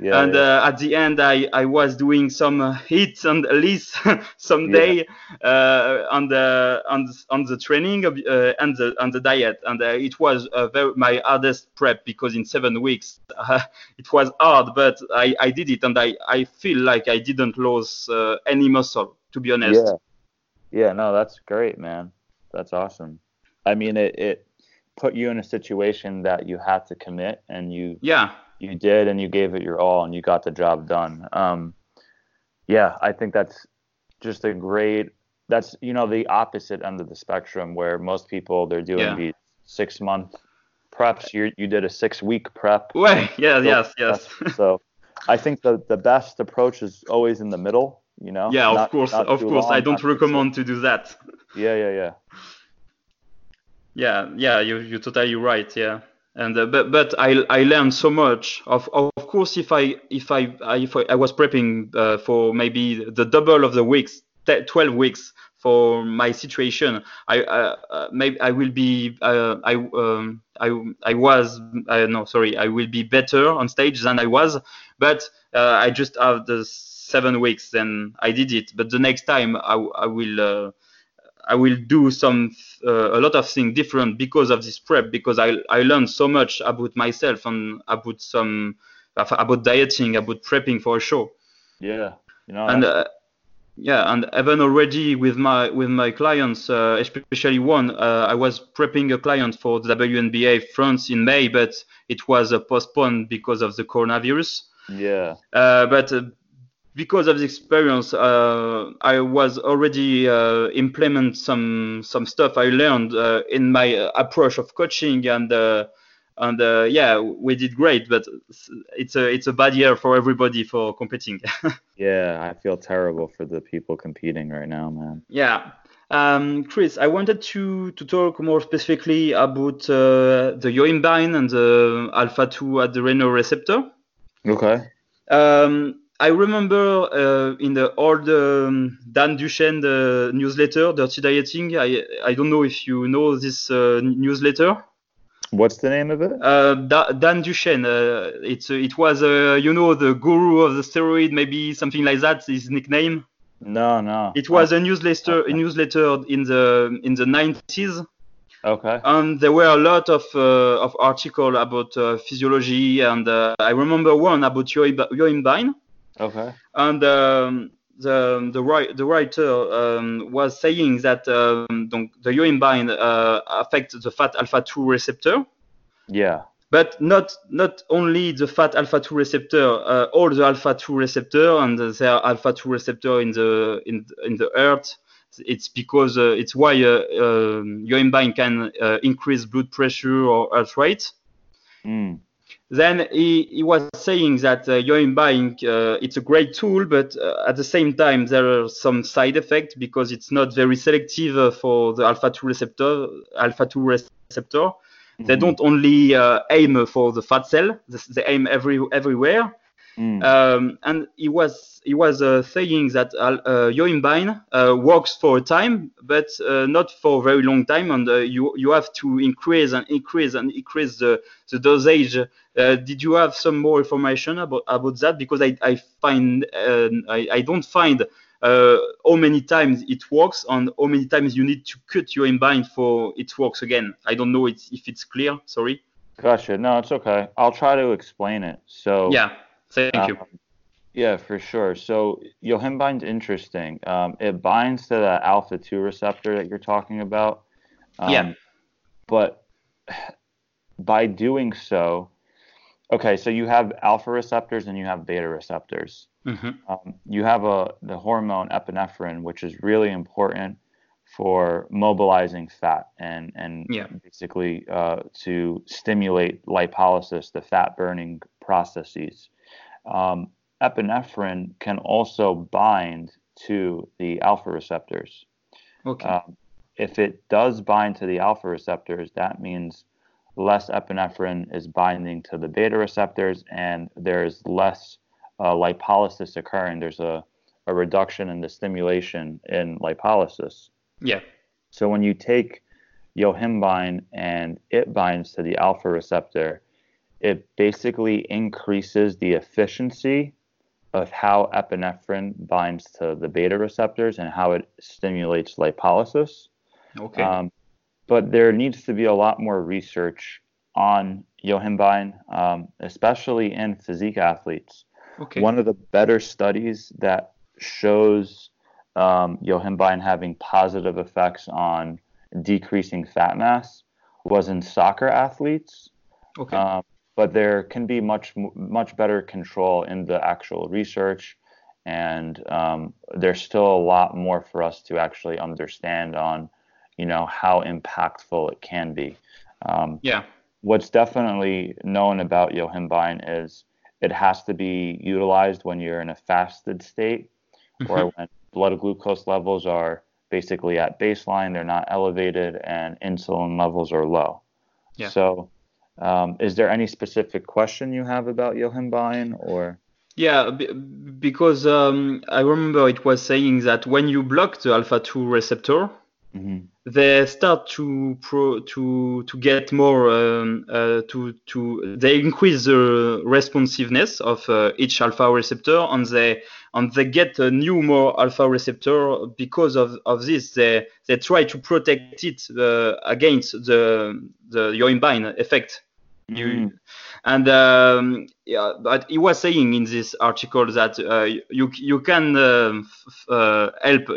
Yeah. and yeah. uh, at the end, I, I was doing some uh, HIITs and at least some Yeah. day uh, on the on the, on the training of, uh, and the and the diet, and uh, it was very, my hardest prep because in seven weeks uh, it was hard, but I, I did it, and I, I feel like I didn't lose uh, any muscle, to be honest. Yeah. Yeah, no, that's great, man. That's awesome. I mean, it, it put you in a situation that you had to commit and you Yeah, you did and you gave it your all and you got the job done. Um, yeah, I think that's just a great that's you know the opposite end of the spectrum where most people they're doing Yeah. these six month preps. You you did a six week prep. well, yeah, So yes, yes. so I think the the best approach is always in the middle. You know. yeah, of course, of course. long, I don't recommend to do that. Yeah, yeah, yeah. Yeah, yeah, you you're totally right. Yeah, and uh, but but I I learned so much. Of of course, if I if I, if I, I was prepping uh, for maybe the double of the weeks, twelve weeks for my situation, I uh, uh, maybe I will be uh, I um I I was uh, no sorry I will be better on stage than I was, but I just have the seven weeks and I did it. But the next time I I will. I will do some uh, a lot of things different because of this prep because I I learned so much about myself and about some about dieting about prepping for a show Yeah. You know. and uh, yeah and even already with my with my clients uh, especially one uh, I was prepping a client for the WNBF France in May but it was uh, postponed because of the coronavirus yeah. uh, but uh, because of the experience, uh, I was already uh, implement some some stuff I learned uh, in my uh, approach of coaching, and uh, and uh, yeah, we did great. But it's a it's a bad year for everybody for competing. Yeah. I feel terrible for the people competing right now, man. yeah, Um, Chris, I wanted to, to talk more specifically about uh, the yohimbine and the alpha 2 adrenal receptor. Okay. Um, I remember uh, in the old um, Dan Duchaine uh, newsletter, Dirty Dieting. I I don't know if you know this uh, newsletter. What's the name of it? Uh, da- Dan Duchaine. Uh, it's it was uh, you know the guru of the steroid, maybe something like that. His nickname. No, no. It was a newsletter a newsletter in the in the 90s. Okay. And there were a lot of uh, of articles about uh, physiology, and uh, I remember one about yohimbine. Okay. And um, the the, right, the writer um, was saying that um, the yohimbine uh, affects the fat alpha 2 receptor. Yeah. But not not only the fat alpha 2 receptor, uh, all the alpha 2 receptor and their alpha 2 receptor in the in in the earth. It's because uh, it's why uh, um, yohimbine can uh, increase blood pressure or heart rate. Mm then he, he was saying that uh, yohimbine uh, it's a great tool but uh, at the same time there are some side effects because it's not very selective uh, for the alpha 2 receptor alpha 2 receptor mm-hmm. they don't only uh, aim for the fat cell they aim every everywhere mm. um, and he was he was uh, saying that uh, yohimbine works for a time but not for a very long time and you you have to increase and increase and increase the, the dosage uh, did you have some more information about about that? Because I I find uh, I I don't find uh, how many times it works and how many times you need to cut yohimbine for it works again. I don't know it's, if it's clear. Sorry. Gotcha. No, it's okay. I'll try to explain it. So yeah, thank um, you. Yeah, for sure. So yohimbine's interesting. Um, it binds to the alpha two receptor that you're talking about. Um, yeah. But by doing so, okay, so you have alpha receptors and you have beta receptors. Mm-hmm. Um, you have a the hormone epinephrine, which is really important for mobilizing fat and and yeah. basically uh, to stimulate lipolysis, the fat burning processes. Um, epinephrine can also bind to the alpha receptors. Okay. Um, if it does bind to the alpha receptors, that means less epinephrine is binding to the beta receptors and there's less uh, lipolysis occurring. There's a, a reduction in the stimulation in lipolysis. Yeah. So when you take yohimbine and it binds to the alpha receptor, it basically increases the efficiency of how epinephrine binds to the beta receptors and how it stimulates lipolysis. Okay. Um, but there needs to be a lot more research on yohimbine, um, especially in physique athletes. Okay. One of the better studies that shows um, yohimbine having positive effects on decreasing fat mass was in soccer athletes. Okay. Um, but there can be much much better control in the actual research, and um, there's still a lot more for us to actually understand on you know how impactful it can be. Um, yeah. What's definitely known about yohimbine is it has to be utilized when you're in a fasted state mm-hmm. or when blood glucose levels are basically at baseline, they're not elevated, and insulin levels are low. Yeah. So, um, is there any specific question you have about yohimbine or? Yeah, b- because um, I remember it was saying that when you block the alpha 2 receptor, Mm-hmm. They start to pro to to get more um, uh, to to they increase the responsiveness of uh, each alpha receptor and they and they get a new more alpha receptor because of, of this they they try to protect it uh, against the the yohimbine effect. You, and um, yeah, but he was saying in this article that uh, you you can uh, f- uh, help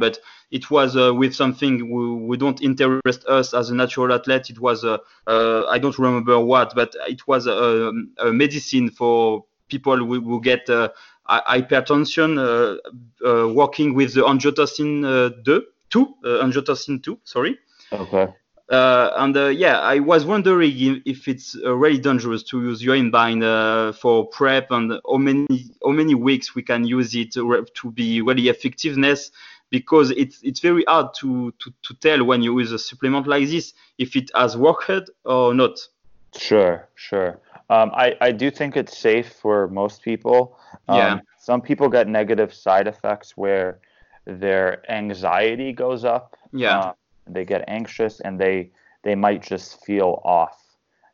but it was uh, with something we, we, don't interest us as a natural athlete. It was uh, uh, I don't remember what, but it was a, a medicine for people who, who get uh, hypertension, uh, uh, working with the angiotensin uh, 2, two, angiotensin 2, sorry. Okay. And yeah, I was wondering if it's really dangerous to use yohimbine for prep and how many how many weeks we can use it to, to be really effectiveness because it's it's very hard to, to, to tell when you use a supplement like this if it has worked or not. Sure, sure. Um, I, I do think it's safe for most people. Um, Yeah. Some people get negative side effects where their anxiety goes up. Yeah. Uh, they get anxious and they they might just feel off.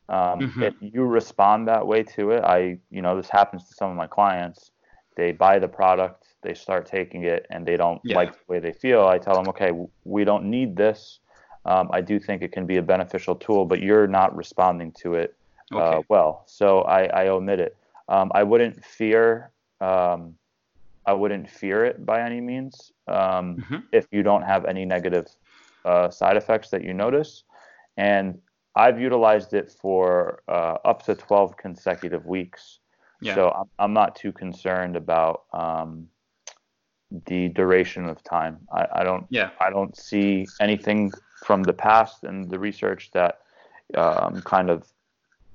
Um, Mhm. If you respond that way to it, I you know this happens to some of my clients. They buy the product, they start taking it, and they don't Yeah. like the way they feel. I tell them, okay, we don't need this. Um, I do think it can be a beneficial tool, but you're not responding to it uh, Okay. well, so I, I omit it. Um, I wouldn't fear. Um, I wouldn't fear it by any means um, Mhm. if you don't have any negative uh, side effects that you notice. And I've utilized it for uh, up to 12 consecutive weeks. Yeah. So I'm, I'm not too concerned about um, the duration of time. I, I don't. Yeah. I don't see anything from the past and the research that um, kind of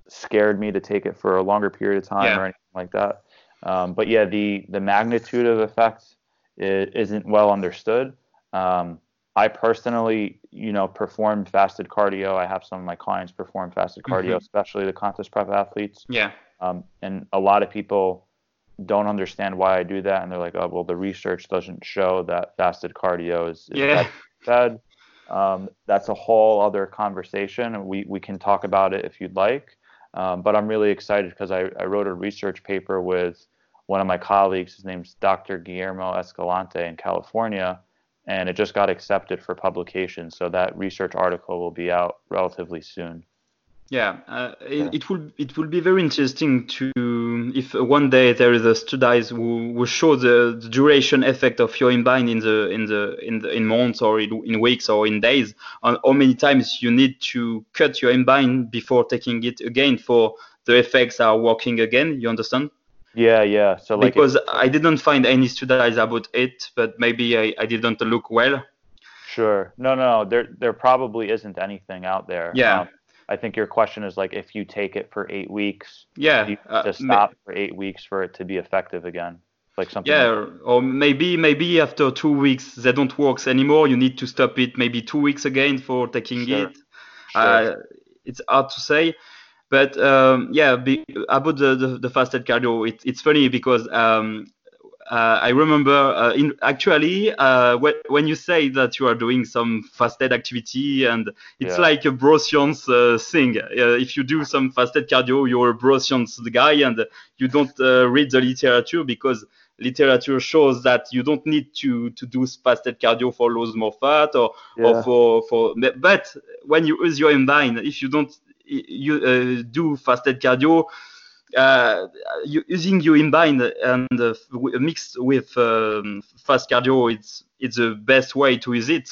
scared me to take it for a longer period of time Yeah. or anything like that. Um, but yeah, the the magnitude of effect i- isn't well understood. Um, I personally, you know, perform fasted cardio. I have some of my clients perform fasted cardio, Mhm. especially the contest prep athletes. Yeah. Um, and a lot of people don't understand why I do that, and they're like, "Oh, well, the research doesn't show that fasted cardio is, is Yeah. bad fed." Um, that's a whole other conversation, and we we can talk about it if you'd like. Um, but I'm really excited because I, I wrote a research paper with one of my colleagues. His name's Dr. Guillermo Escalante in California, and it just got accepted for publication. So that research article will be out relatively soon. Yeah, uh, it, Yeah. it will it will be very interesting to if one day there is a studies who, who show the, the duration effect of yohimbine in the in the in the in months or in, in weeks or in days, on how many times you need to cut yohimbine before taking it again for the effects are working again. You understand? Yeah, yeah. So like, because I didn't find any studies about it, but maybe I, I didn't look well. Sure. No, no, no. There, there probably isn't anything out there. Yeah. Um, I think your question is like, if you take it for eight weeks, Yeah, you uh, have to ma- stop for eight weeks for it to be effective again, like something. like Yeah, or maybe maybe after two weeks they don't work anymore. You need to stop it maybe two weeks again for taking Sure. it. Sure. Uh, it's hard to say, but um, yeah, be, about the, the the fasted cardio, it, it's funny because um, uh, I remember uh, in actually uh, when when you say that you are doing some fasted activity and it's Yeah. like a bro science uh, thing. Uh, if you do some fasted cardio, you're a bro science guy and you don't uh, read the literature because literature shows that you don't need to to do fasted cardio for lose more fat or Yeah. or for for but when you use yohimbine if you don't you uh, do fasted cardio uh, you, using yohimbine and uh, mixed with um, fast cardio it's it's the best way to use it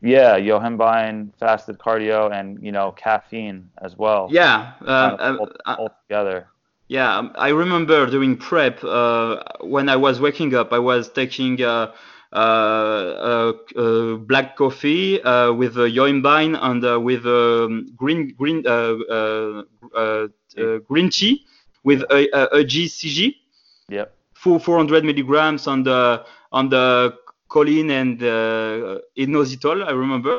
yeah, Yohimbine, fasted cardio, and you know caffeine as well. yeah uh, Kind of all, all together. Yeah, um, I remember doing prep uh, when I was waking up. I was taking uh, black coffee uh, with uh, yohimbine and uh, with um, green green uh, uh, uh, uh, green tea with a, a, EGCG Yep. full 400 milligrams on the on the choline and uh, inositol. I remember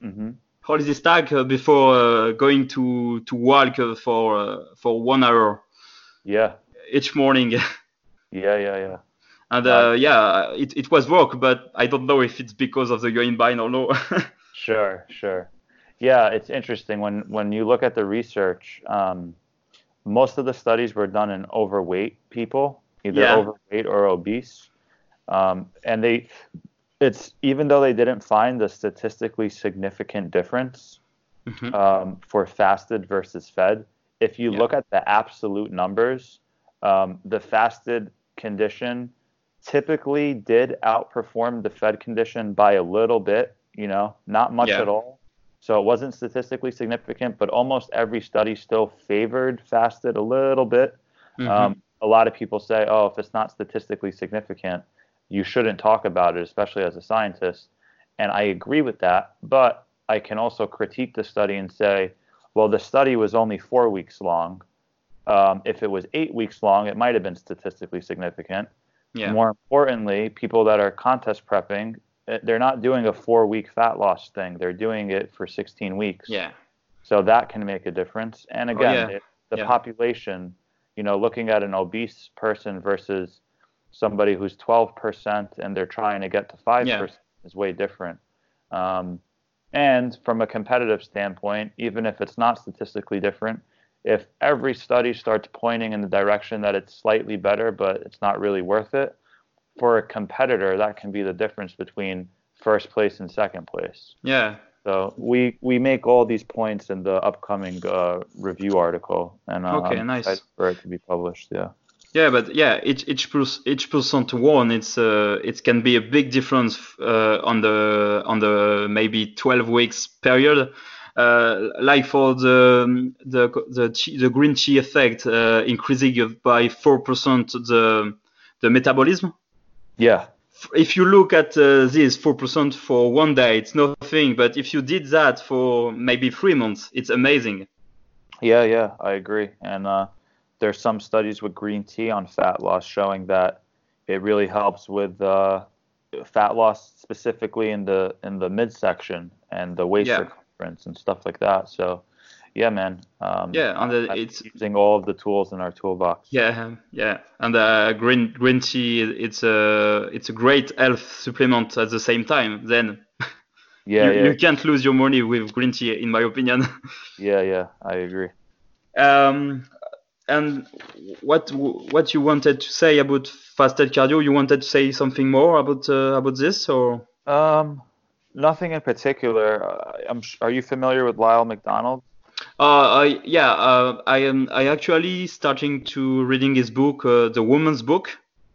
hmm all this stack uh, before uh, going to to walk uh, for uh, for one hour Yeah. each morning. Yeah. Yeah. Yeah. And uh, yeah, it, it was work, but I don't know if it's because of the yohimbine or no. Sure, sure. Yeah, it's interesting when when you look at the research. Um, most of the studies were done in overweight people, either Yeah. overweight or obese, um, and they. It's even though they didn't find the statistically significant difference Mhm. um, for fasted versus fed. If you Yeah. look at the absolute numbers, um, the fasted condition typically did outperform the fed condition by a little bit, you know, not much Yeah. at all. So it wasn't statistically significant, but almost every study still favored fasted a little bit. Mhm. Um, a lot of people say, oh, if it's not statistically significant, you shouldn't talk about it, especially as a scientist. And I agree with that, but I can also critique the study and say, well, the study was only four weeks long. Um, if it was eight weeks long, it might have been statistically significant. Yeah. More importantly, people that are contest prepping, uh, they're not doing a four week fat loss thing. They're doing it for 16 weeks. Yeah. So that can make a difference. And Oh, again, yeah. it, the Yeah. population, you know, looking at an obese person versus somebody who's 12% and they're trying to get to 5% Yeah. is way different. Um, and from a competitive standpoint, even if it's not statistically different, if every study starts pointing in the direction that it's slightly better, but it's not really worth it, for a competitor, that can be the difference between first place and second place. Yeah. So we we make all these points in the upcoming uh, review article, and uh, Okay, I'm nice. for it to be published. Yeah. Yeah, but yeah, each each pers- each percent to one, it's uh, it can be a big difference uh, on the on the maybe 12 weeks period. Uh, like for the the the, tea, the green tea effect, uh, increasing by four percent the the metabolism. Yeah. If you look at uh, this four percent for one day, it's nothing. But if you did that for maybe three months, it's amazing. Yeah, yeah, I agree. And uh, there's some studies with green tea on fat loss showing that it really helps with uh, fat loss, specifically in the in the midsection and the waist Yeah. circumference and stuff like that. So, yeah, man. Um, Yeah, and I'm it's using all of the tools in our toolbox. Yeah, yeah, and uh, green green tea it's a it's a great health supplement at the same time. Then yeah, you, yeah, you can't lose your money with green tea, in my opinion. yeah, yeah. I agree. um, and what what you wanted to say about fasted cardio? You wanted to say something more about uh, about this, or Um, nothing in particular. Uh, I'm. Are you familiar with Lyle McDonald? uh, I, yeah, uh, I am I actually starting to reading his book, uh, the Woman's Book.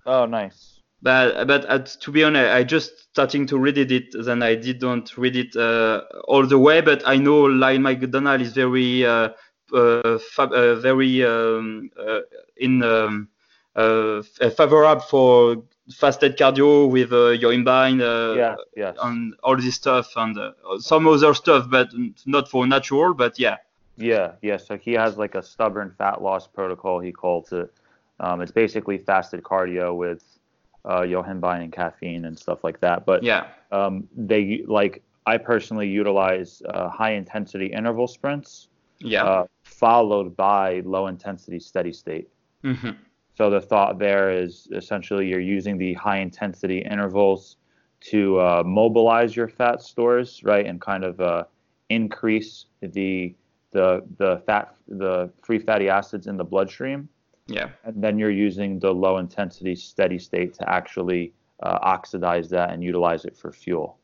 Oh, nice. But but uh, to be honest, I just starting to read it. Then I didn't read it uh, all the way. But I know Lyle McDonald is very uh, uh, fa- uh, very um, uh, in um, uh, favorable for fasted cardio with uh, your yohimbine uh, yeah. Yes. and all this stuff and uh, some other stuff, but not for natural. But yeah, Yeah, yeah. So he has like a stubborn fat loss protocol. He calls it. Um, it's basically fasted cardio with uh, yohimbine and caffeine and stuff like that. But yeah, um, they like I personally utilize uh, high intensity interval sprints yeah, uh, followed by low intensity steady state. hmm So the thought there is essentially you're using the high intensity intervals to uh, mobilize your fat stores, right, and kind of uh, increase the the the fat the free fatty acids in the bloodstream, yeah, and then you're using the low intensity steady state to actually uh, oxidize that and utilize it for fuel.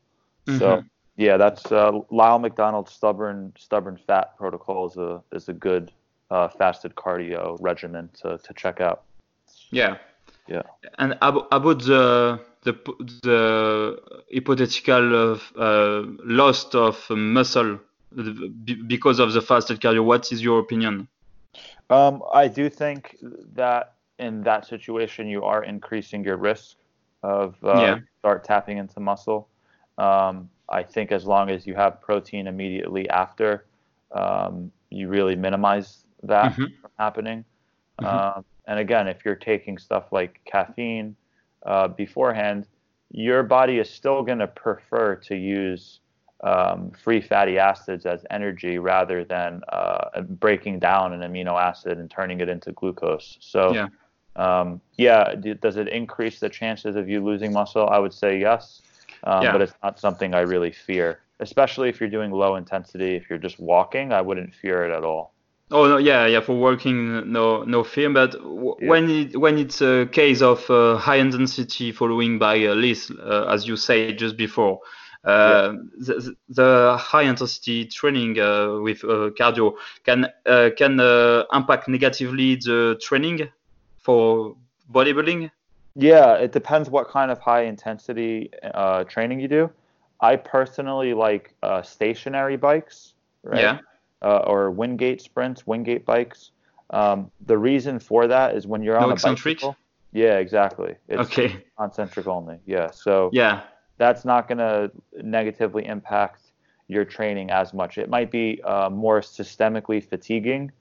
So Mhm. yeah, that's uh, Lyle McDonald's stubborn stubborn fat protocol is a is a good uh, fasted cardio regimen to to check out. Yeah. Yeah. And ab- about the the the hypothetical uh, uh, loss of muscle because of the fasted cardio, what is your opinion? Um, I do think that in that situation you are increasing your risk of uh, Yeah. start tapping into muscle. Um, I think as long as you have protein immediately after, um, you really minimize that Mhm. from happening. Mhm. Um, and again, if you're taking stuff like caffeine uh, beforehand, your body is still going to prefer to use um, free fatty acids as energy rather than uh, breaking down an amino acid and turning it into glucose. So, Yeah. um, yeah, does it increase the chances of you losing muscle? I would say yes, um, Yeah. but it's not something I really fear. Especially if you're doing low intensity, if you're just walking, I wouldn't fear it at all. Oh no, yeah, yeah. For working, no, no fear. But w- Yeah. when it when it's a case of uh, high intensity following by a LISS, uh, as you say just before, uh, the, the high intensity training uh, with uh, cardio can uh, can uh, impact negatively the training for bodybuilding. Yeah, it depends what kind of high intensity uh, training you do. I personally like uh, stationary bikes, right? Yeah. Uh, or Wingate sprints, Wingate bikes. Um, the reason for that is when you're No on a eccentric? bicycle. Yeah, exactly. It's Okay. concentric only. Yeah, so Yeah. that's not going to negatively impact your training as much. It might be uh, more systemically fatiguing,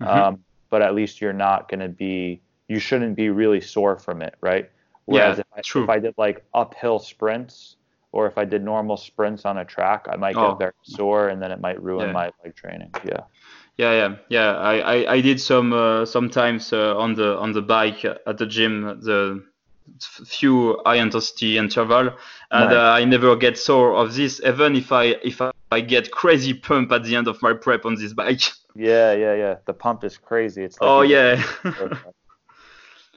Mhm. um, but at least you're not going to be, you shouldn't be really sore from it, right? Whereas Yeah, if, I, true. if I did like uphill sprints or if I did normal sprints on a track, I might Oh. get very sore, and then it might ruin Yeah. my leg training. Yeah. Yeah, yeah, yeah. I, I, I did some uh, sometimes uh, on the on the bike at the gym the few high intensity interval, and Right. uh, I never get sore of this. Even if I if I, I get crazy pump at the end of my prep on this bike. Yeah, yeah, yeah. The pump is crazy. It's like oh yeah.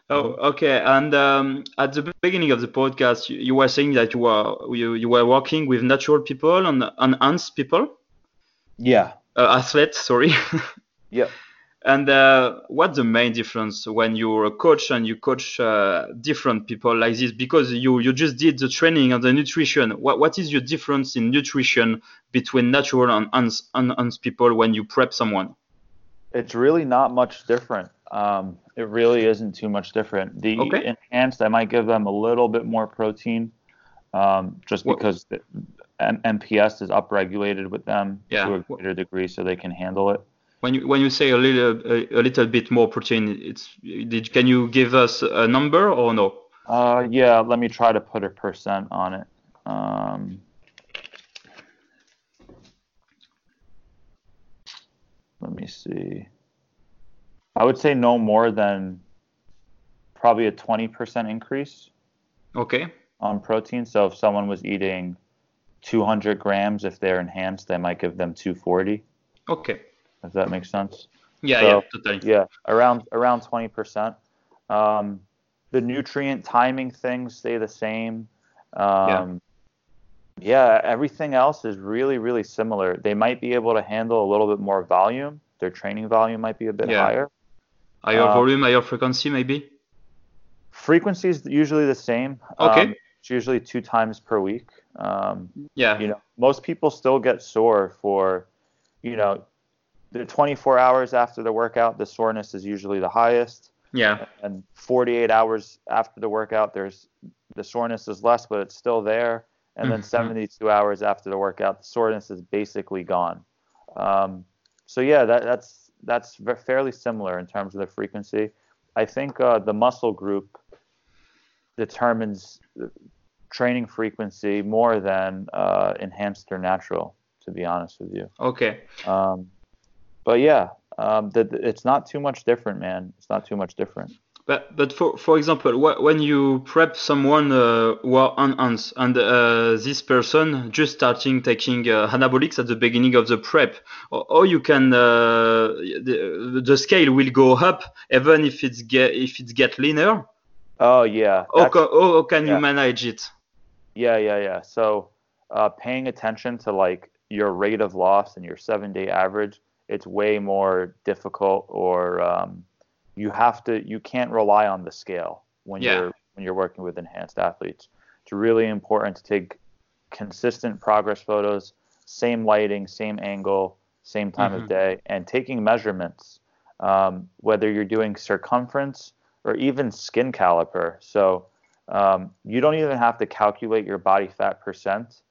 Oh, okay. And um, at the beginning of the podcast, you, you were saying that you were you, you were working with natural people and enhanced people, yeah. uh, athletes. Sorry. yeah. And uh, what's the main difference when you're a coach and you coach uh, different people like this? Because you, you just did the training and the nutrition. What, what is your difference in nutrition between natural and uns- unenhanced people when you prep someone? It's really not much different. Um, it really isn't too much different. The Okay. enhanced, I might give them a little bit more protein, um, just What- because the M- MPS is upregulated with them Yeah. to a greater degree, so they can handle it. When you when you say a little a, a little bit more protein, it's did can you give us a number or no? Uh, yeah, let me try to put a percent on it. Um, let me see. I would say no more than probably a 20% increase Okay. on protein. So if someone was eating 200 grams, if they're enhanced, I might give them 240. Okay. Does that make sense. Yeah, So- yeah, totally. Yeah, around around 20%. Um, the nutrient timing things stay the same. Um, yeah. everything else is really, really similar. They might be able to handle a little bit more volume. Their training volume might be a bit Yeah. higher. Higher Uh, volume, higher frequency, maybe. Frequency is usually the same. Okay. Um, it's usually two times per week. Um, Yeah. you know, most people still get sore for, you know, the 24 hours after the workout, the soreness is usually the highest. Yeah. and 48 hours after the workout there's the soreness is less but it's still there and then Mhm. 72 hours after the workout the soreness is basically gone um, so yeah that, that's that's fairly similar in terms of the frequency. I think uh, the muscle group determines the training frequency more than uh, enhanced or natural to be honest with you. Okay. um, but yeah um, the, the- it's not too much different man. It's not too much different But but for for example, wh- when you prep someone uh, who are and uh, this person just starting taking uh, anabolics at the beginning of the prep, or, or you can uh, the, the scale will go up even if it's get if it's get leaner. Oh yeah. Or, ca- or can you manage it? yeah, yeah, yeah. So uh, paying attention to like your rate of loss and your seven day average, it's way more difficult or um, you have to you can't rely on the scale when Yeah. you're when you're working with enhanced athletes. It's really important to take consistent progress photos, same lighting, same angle, same time Mhm. of day, and taking measurements, um, whether you're doing circumference or even skin caliper. So um, you don't even have to calculate your body fat percent,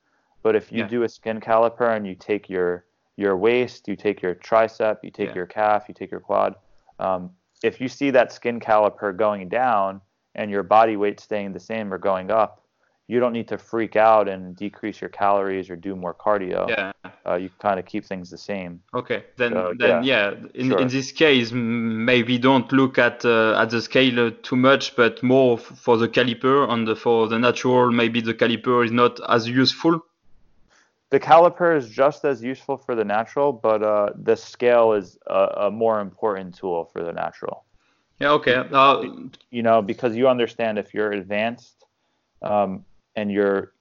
but if you Yeah. do a skin caliper and you take your your waist, you take your tricep, you take Yeah. your calf, you take your quad. Um, if you see that skin caliper going down and your body weight staying the same or going up, you don't need to freak out and decrease your calories or do more cardio. Yeah. Uh, you kind of keep things the same. Okay, then So, then yeah, in, sure. in this case, maybe don't look at uh, at the scale uh, too much, but more for the caliper and the, for the natural, maybe the caliper is not as useful. The caliper is just as useful for the natural, but uh, the scale is a, a more important tool for the natural. Yeah, okay. Uh, you know, because you understand if you're advanced um, and your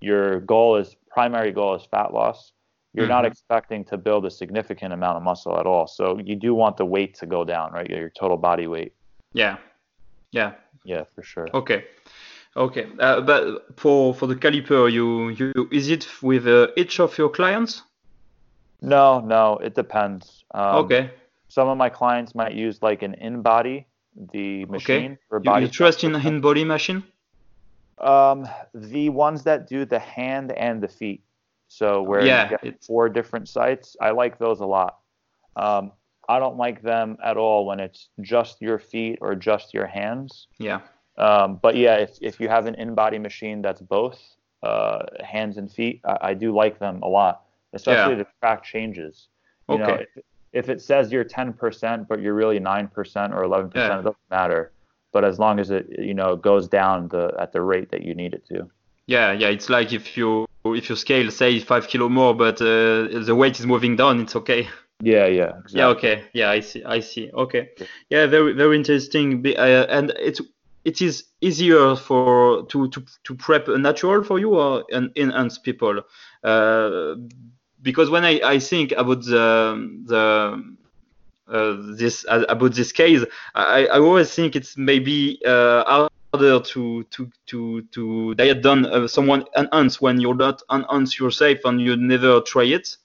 your goal is primary goal is fat loss, you're not Mhm. expecting to build a significant amount of muscle at all. So you do want the weight to go down, right? Your total body weight. yeah, yeah. Yeah, for sure. Okay, okay. Uh, but for for the caliper, you you is it with uh, each of your clients? No, no, it depends. Um, okay. Some of my clients might use like an InBody, the machine for You, body. you trust in fat in body machine? Um, the ones that do the hand and the feet. So where Yeah, you get four different sites, I like those a lot. Um, I don't like them at all when it's just your feet or just your hands. Yeah. Um, but yeah, if, if you have an InBody machine that's both, uh, hands and feet, I, I, do like them a lot, especially yeah. to track changes. You okay. know, if, if, it says you're 10%, but you're really 9% or 11%, yeah. it doesn't matter. But as long as it, you know, goes down the at the rate that you need it to. Yeah, yeah. It's like if you if you scale, say five kilo more, but uh, the weight is moving down, it's okay. Yeah, yeah. Exactly. Yeah, okay. Yeah, I see. I see. Okay. Yeah, very very interesting. Uh, and it's it is easier for to to to prep a natural for you or an enhanced people. Uh, because when I, I think about the the uh, this uh, about this case, I, I always think it's maybe uh, harder to to to to diet done uh, someone enhance when you're not enhance yourself and you never try it.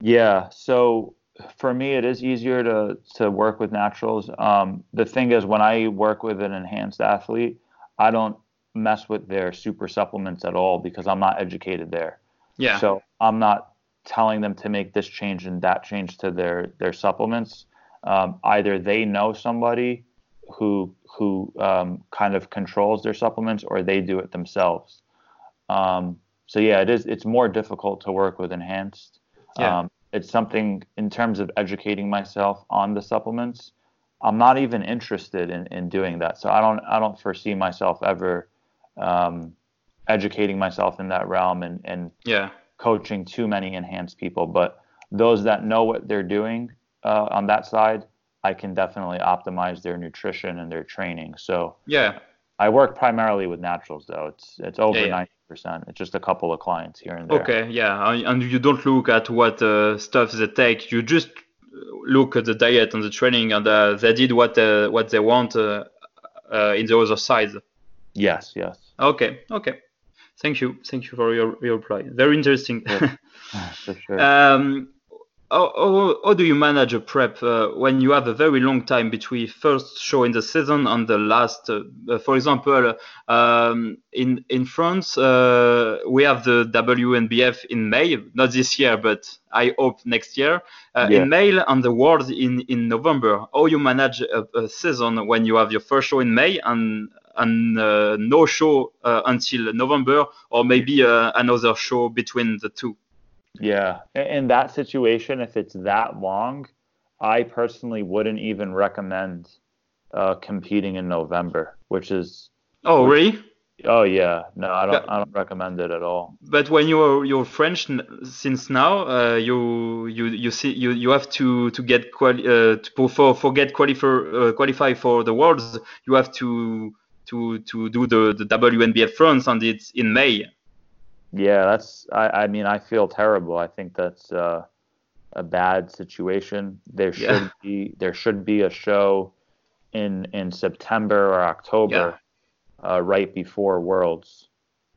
Yeah. So for me, it is easier to to work with naturals. Um, the thing is, when I work with an enhanced athlete, I don't mess with their super supplements at all because I'm not educated there. Yeah. So I'm not telling them to make this change and that change to their their supplements. Um, either they know somebody who who um, kind of controls their supplements, or they do it themselves. Um, so yeah, it is. It's more difficult to work with enhanced. Yeah. Um, it's something in terms of educating myself on the supplements. I'm not even interested in, in doing that. So I don't I don't foresee myself ever um, educating myself in that realm and, and yeah coaching too many enhanced people. But those that know what they're doing uh, on that side, I can definitely optimize their nutrition and their training. So yeah, I work primarily with naturals though. It's it's over ninety percent. It's just a couple of clients here and there. Okay, yeah, and you don't look at what uh, stuff they take. You just look at the diet and the training, and uh, they did what uh, what they want uh, uh, in the other side. Yes, yes. Okay, okay. Thank you, thank you for your, your reply. Very interesting. Yeah, for sure. um, how, how, how, do you manage a prep uh, when you have a very long time between first show in the season and the last? Uh, uh for example, um, in in France, uh, we have the WNBF in May, not this year, but I hope next year. Uh, yeah. In May and the World in in November. How you manage a, a, season when you have your first show in May and and uh, no show until November, or maybe another show between the two? Yeah. In that situation, if it's that long, I personally wouldn't even recommend uh, competing in November, which is. Oh, which, really? Oh yeah, no, I don't. I don't recommend it at all. But when you're you're French since now, uh, you you you see you, you have to to get quali- uh, to, for for get qualify uh, qualify for the worlds. You have to to to do the the WNBF France, and it's in May. Yeah, that's. I, I mean, I feel terrible. I think that's uh, a bad situation. There should be there should be a show in in September or October, yeah. uh, right before Worlds,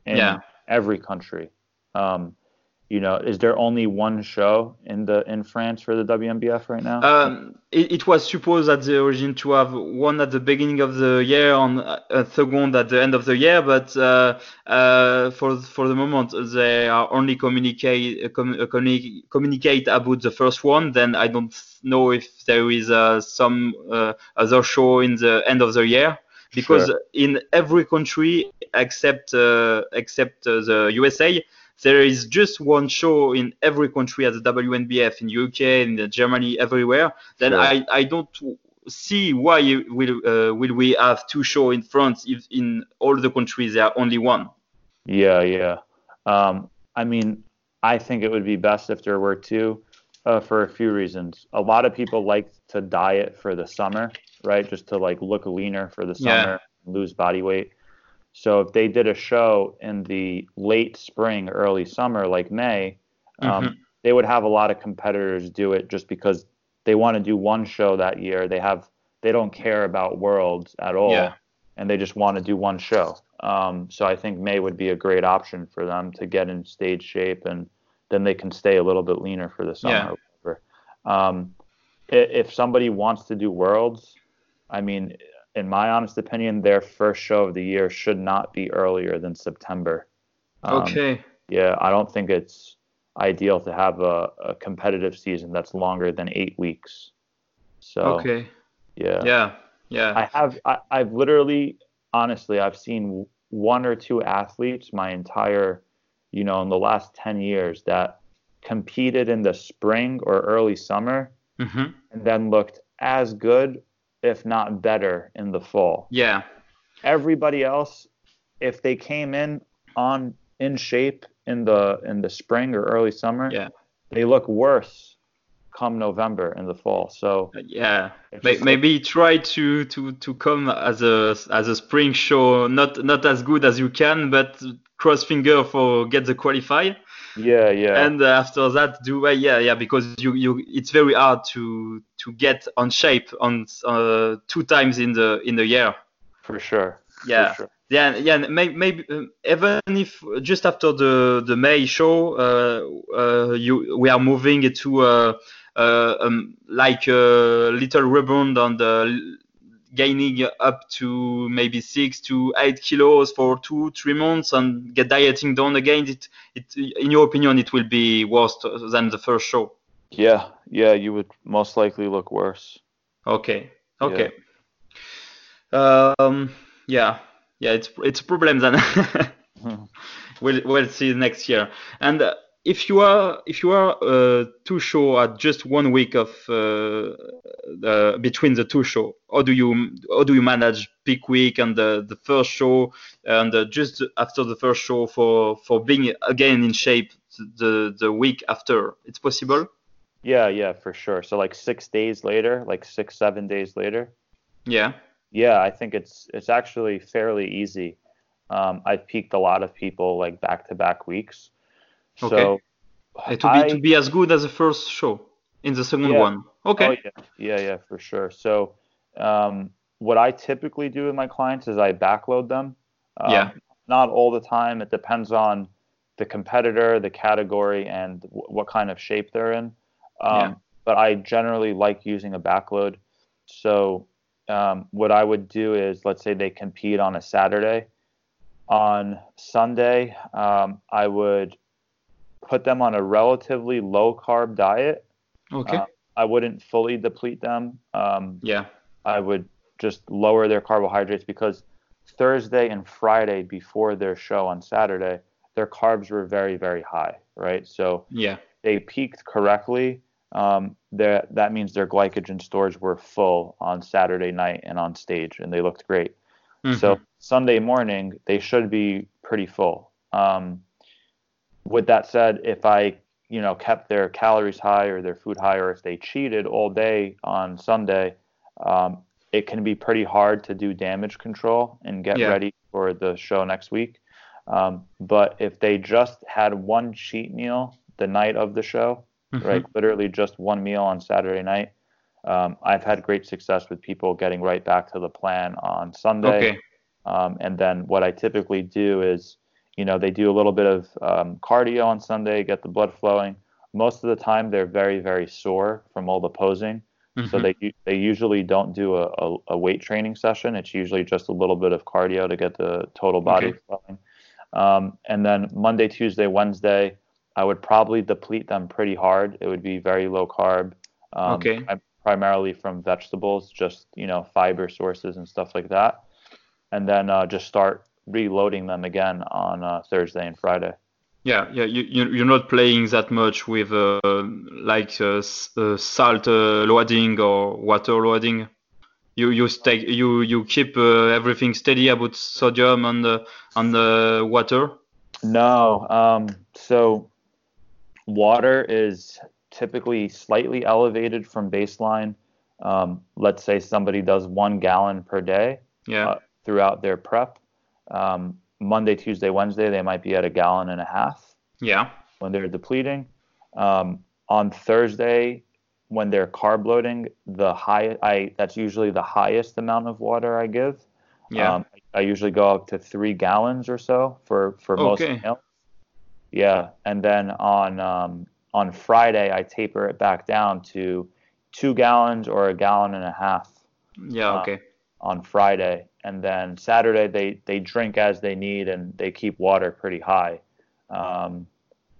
in yeah. every country. Um, you know, is there only one show in the in France for the WNBF right now? Um, it, it, was supposed at the origin to have one at the beginning of the year and a second at the end of the year, but uh, uh, for for the moment they are only communicate uh, com, uh, communi- communicate about the first one. Then I don't know if there is uh, some uh, other show in the end of the year because sure. in every country except except the USA there is just one show in every country at the WNBF in UK, in Germany, everywhere. Then sure. I, I don't see why will uh, will we have two shows in France if in all the countries there are only one. Yeah, yeah. Um, I mean, I think it would be best if there were two, uh, for a few reasons. A lot of people like to diet for the summer, right? Just to like look leaner for the summer, yeah. lose body weight. So if they did a show in the late spring, early summer, like May, um, mm-hmm. they would have a lot of competitors do it just because they want to do one show that year. They have they don't care about worlds at all, yeah. and they just want to do one show. Um, so I think May would be a great option for them to get in stage shape, and then they can stay a little bit leaner for the summer. Yeah. Um, if somebody wants to do worlds, I mean, in my honest opinion, their first show of the year should not be earlier than September. Um, okay. Yeah, I don't think it's ideal to have a, a, competitive season that's longer than eight weeks. So. Okay. Yeah. Yeah. Yeah. I have. I, I've literally, honestly, I've seen one or two athletes my entire you know, in the last 10 years that competed in the spring or early summer hmm and then looked as good, if not better, in the fall. Yeah. Everybody else, if they came in on in shape in the in the spring or early summer, Yeah. they look worse come November in the fall. So Yeah, It's May- just maybe try to, to, to come as a as a spring show, not not as good as you can, but cross finger for get the qualify, yeah, yeah, and uh, after that do well. Yeah, yeah, because you you it's very hard to to get on shape on uh, two times in the in the year. for sure. for Yeah. sure. Yeah, yeah, maybe, maybe um, even if just after the the May show, uh, uh, you we are moving to uh, uh, um, like a little rebound on the gaining up to maybe six to eight kilos for two three months and get dieting down again. It it in your opinion it will be worse than the first show. Yeah, yeah, you would most likely look worse. Okay. Okay. Um. Yeah. Yeah. It's it's a problem then. we'll we'll see next year. And uh, if you are if you are uh, two show at just one week of uh, uh, between the two show, how do you how do you manage peak week and the the first show and uh, just after the first show for for being again in shape the the week after? It's possible. Yeah, yeah, for sure. So like six days later, like six, seven days later. Yeah. Yeah, I think it's it's actually fairly easy. Um, I've peaked a lot of people like back to back weeks. So Okay. To be I- to be as good as the first show in the second Yeah. one. Okay. Oh, yeah. yeah, yeah, for sure. So, um, what I typically do with my clients is I backload them. Um, Yeah. Not all the time. It depends on the competitor, the category, and w- what kind of shape they're in. Um, Yeah. But I generally like using a backload. So, um, what I would do is, let's say they compete on a Saturday. On Sunday, um, I would put them on a relatively low carb diet. Okay. Uh, I wouldn't fully deplete them. Um, yeah. I would just lower their carbohydrates because Thursday and Friday before their show on Saturday, their carbs were very, very high, right? So Yeah. they peaked correctly. Um, their- that means their glycogen stores were full on Saturday night and on stage, and they looked great. So Mhm. Sunday morning, they should be pretty full. Um, with that said, if I, you know, kept their calories high or their food high, or if they cheated all day on Sunday, um, it can be pretty hard to do damage control and get Yeah. ready for the show next week. Um, but if they just had one cheat meal the night of the show, Mhm. right, literally just one meal on Saturday night, um, I've had great success with people getting right back to the plan on Sunday. Okay. Um, and then what I typically do is, you know, they do a little bit of um, cardio on Sunday, get the blood flowing. Most of the time, they're very, very sore from all the posing. So Mhm. they they usually don't do a, a, a weight training session. It's usually just a little bit of cardio to get the total body Okay. flowing. Um, and then Monday, Tuesday, Wednesday, I would probably deplete them pretty hard. It would be very low carb. Um, Okay. prim- primarily from vegetables, just you know fiber sources and stuff like that, and then uh, just start reloading them again on uh, Thursday and Friday. Yeah, yeah, you, you you're not playing that much with uh, like uh, uh, salt uh, loading or water loading. You you stay you you keep uh, everything steady about sodium and uh, and uh, water. No, um, so water is typically slightly elevated from baseline. Um, let's say somebody does one gallon per day. Yeah, uh, throughout their prep. Um, Monday, Tuesday, Wednesday, they might be at a gallon and a half yeah, when they're depleting. Um, on Thursday, when they're carb loading, the high I that's usually the highest amount of water I give. yeah. Um, I usually go up to three gallons or so for for most Okay. meals. Yeah, and then on um, on Friday, I taper it back down to two gallons or a gallon and a half yeah, okay. On Friday, and then Saturday they they drink as they need and they keep water pretty high. Um,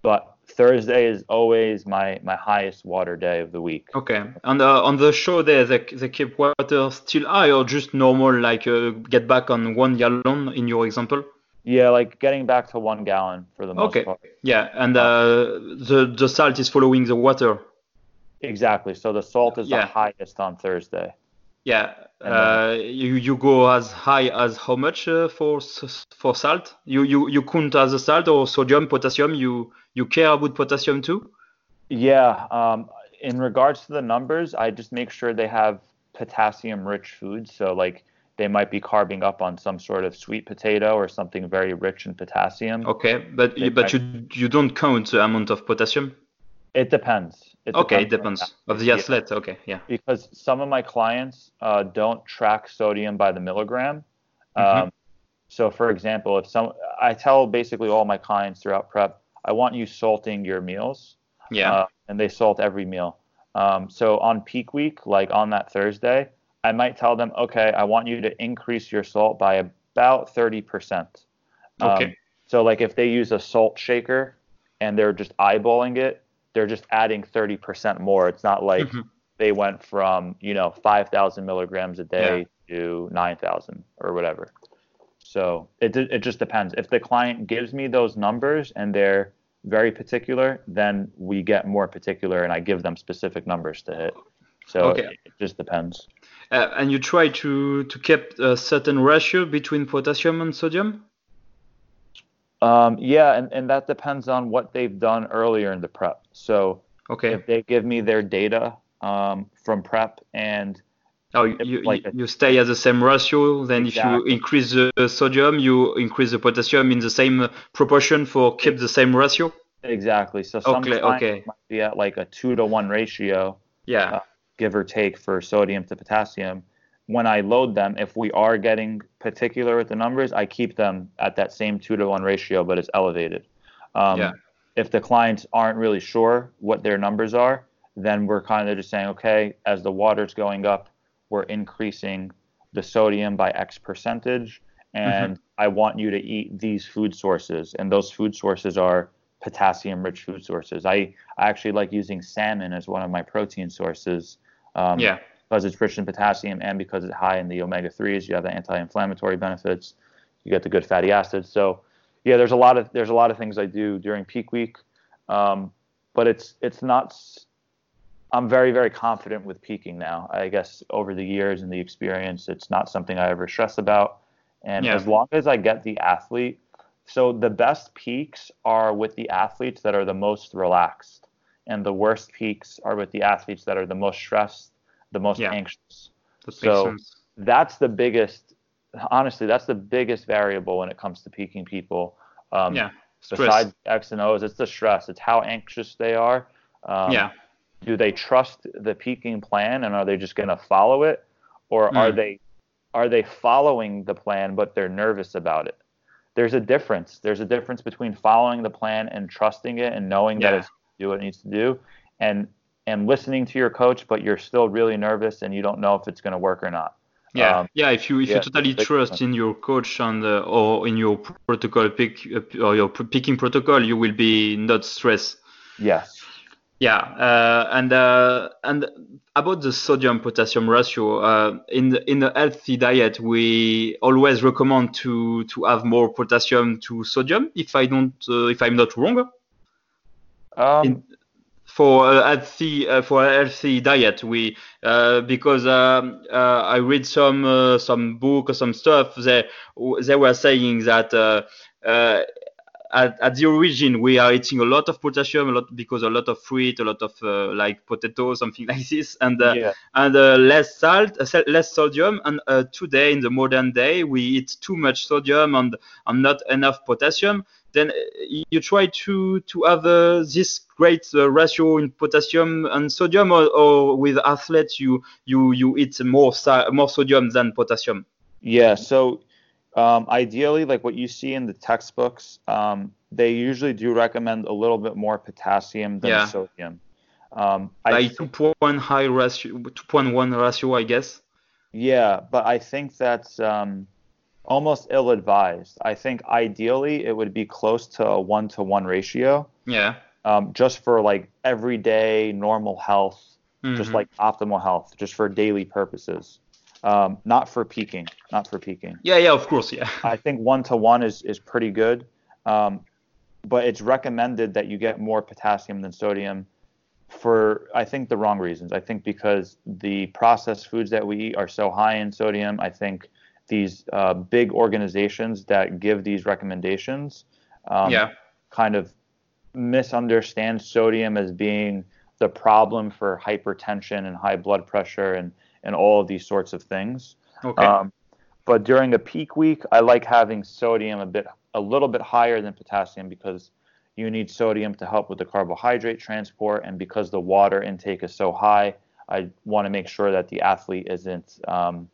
but Thursday is always my my highest water day of the week. Okay. And uh, on the show there, they, they keep water still high or just normal, like uh, get back on one gallon in your example? Yeah, like getting back to one gallon for the most Okay. part. Yeah, and uh, the the salt is following the water. Exactly. So the salt is Yeah. the highest on Thursday. Yeah, uh, you you go as high as how much uh, for for salt? You you you count as a salt or sodium, potassium? You you care about potassium too? Yeah. Um, in regards to the numbers, I just make sure they have potassium-rich foods. So like they might be carbing up on some sort of sweet potato or something very rich in potassium. Okay, but They but might- you you don't count the amount of potassium. It depends. It Okay, it depends of the Yeah. athlete. Okay, yeah. because some of my clients uh, don't track sodium by the milligram. Mhm. Um, so, for example, if some, I tell basically all my clients throughout prep, I want you salting your meals, Yeah. uh, and they salt every meal. Um, so on peak week, like on that Thursday, I might tell them, okay, I want you to increase your salt by about thirty percent. Um, Okay. So, like if they use a salt shaker and they're just eyeballing it, they're just adding thirty percent more. It's not like Mhm. they went from you know 5,000 milligrams a day to 9,000 or whatever. So it it just depends. If the client gives me those numbers and they're very particular, then we get more particular, and I give them specific numbers to hit. So Okay. it, it just depends. Uh, and you try to to keep a certain ratio between potassium and sodium. Um, yeah, and, and that depends on what they've done earlier in the prep. So Okay. if they give me their data um, from prep and Oh, you, like a- you stay at the same ratio. Then if you increase the sodium, you increase the potassium in the same proportion for keep the same ratio. exactly, so some Okay, okay. might be at like a two to one ratio. Yeah. Uh, give or take for sodium to potassium. When I load them, if we are getting particular with the numbers, I keep them at that same two to one ratio, but it's elevated. Um, Yeah. If the clients aren't really sure what their numbers are, then we're kind of just saying, okay, as the water's going up, we're increasing the sodium by X percentage, and I want you to eat these food sources, and those food sources are potassium-rich food sources. I, I actually like using salmon as one of my protein sources. Um, yeah. Because it's rich in potassium and because it's high in the omega 3s you have the anti-inflammatory benefits you get the good fatty acids. So yeah there's a lot of there's a lot of things i do during peak week um, but it's it's not I'm very very confident with peaking now. I guess over the years and the experience it's not something i ever stress about. And Yeah. as long as i get the athlete so the best peaks are with the athletes that are the most relaxed and the worst peaks are with the athletes that are the most stressed the most Yeah. anxious That So- that's the biggest honestly that's the biggest variable when it comes to peaking people um, Yeah. Stress. besides x and o's it's the stress it's how anxious they are um, yeah. do they trust the peaking plan and are they just going to follow it or are Mm. they are they following the plan but they're nervous about it there's a difference there's a difference between following the plan and trusting it and knowing that it's do what it needs to do and and listening to your coach but you're still really nervous and you don't know if it's going to work or not Yeah, Um, yeah. If you if yeah, you totally trust in your coach and uh, or in your protocol pick uh, or your picking protocol, you will be not stressed. yes Yeah, uh, and uh, and about the sodium potassium ratio uh, in the, in the healthy diet, we always recommend to to have more potassium to sodium. If I don't, uh, if I'm not wrong, um, In- for a healthy uh, for healthy diet. We uh, because um, uh, I read some uh, some book or some stuff they they were saying that uh, uh, at, at the origin we are eating a lot of potassium a lot because a lot of fruit a lot of uh, like potatoes something like this and uh, yeah and uh, less salt, uh, less sodium. And uh, today, in the modern day, we eat too much sodium and, and not enough potassium. Then uh, you try to to have uh, this great uh, ratio in potassium and sodium, or, or with athletes, you you you eat more more sodium than potassium. Yeah. So um, ideally, like what you see in the textbooks, um, they usually do recommend a little bit more potassium than Yeah. sodium. Um, Like think- two point high ratio, two point one ratio, I guess. yeah, but I think that's um, almost ill-advised. I think ideally it would be close to a one-to-one ratio, Yeah. um, just for like everyday normal health, just Mhm. like optimal health, just for daily purposes. Um, not for peaking, not for peaking. Yeah, yeah, of course, yeah. I think one to one is is pretty good, um, but it's recommended that you get more potassium than sodium for I think the wrong reasons. I think because the processed foods that we eat are so high in sodium. I think these uh, big organizations that give these recommendations um, yeah. kind of misunderstand sodium as being the problem for hypertension and high blood pressure and, and all of these sorts of things. Okay. Um, but during a peak week, I like having sodium a bit a little bit higher than potassium because you need sodium to help with the carbohydrate transport, and because the water intake is so high, I want to make sure that the athlete isn't um,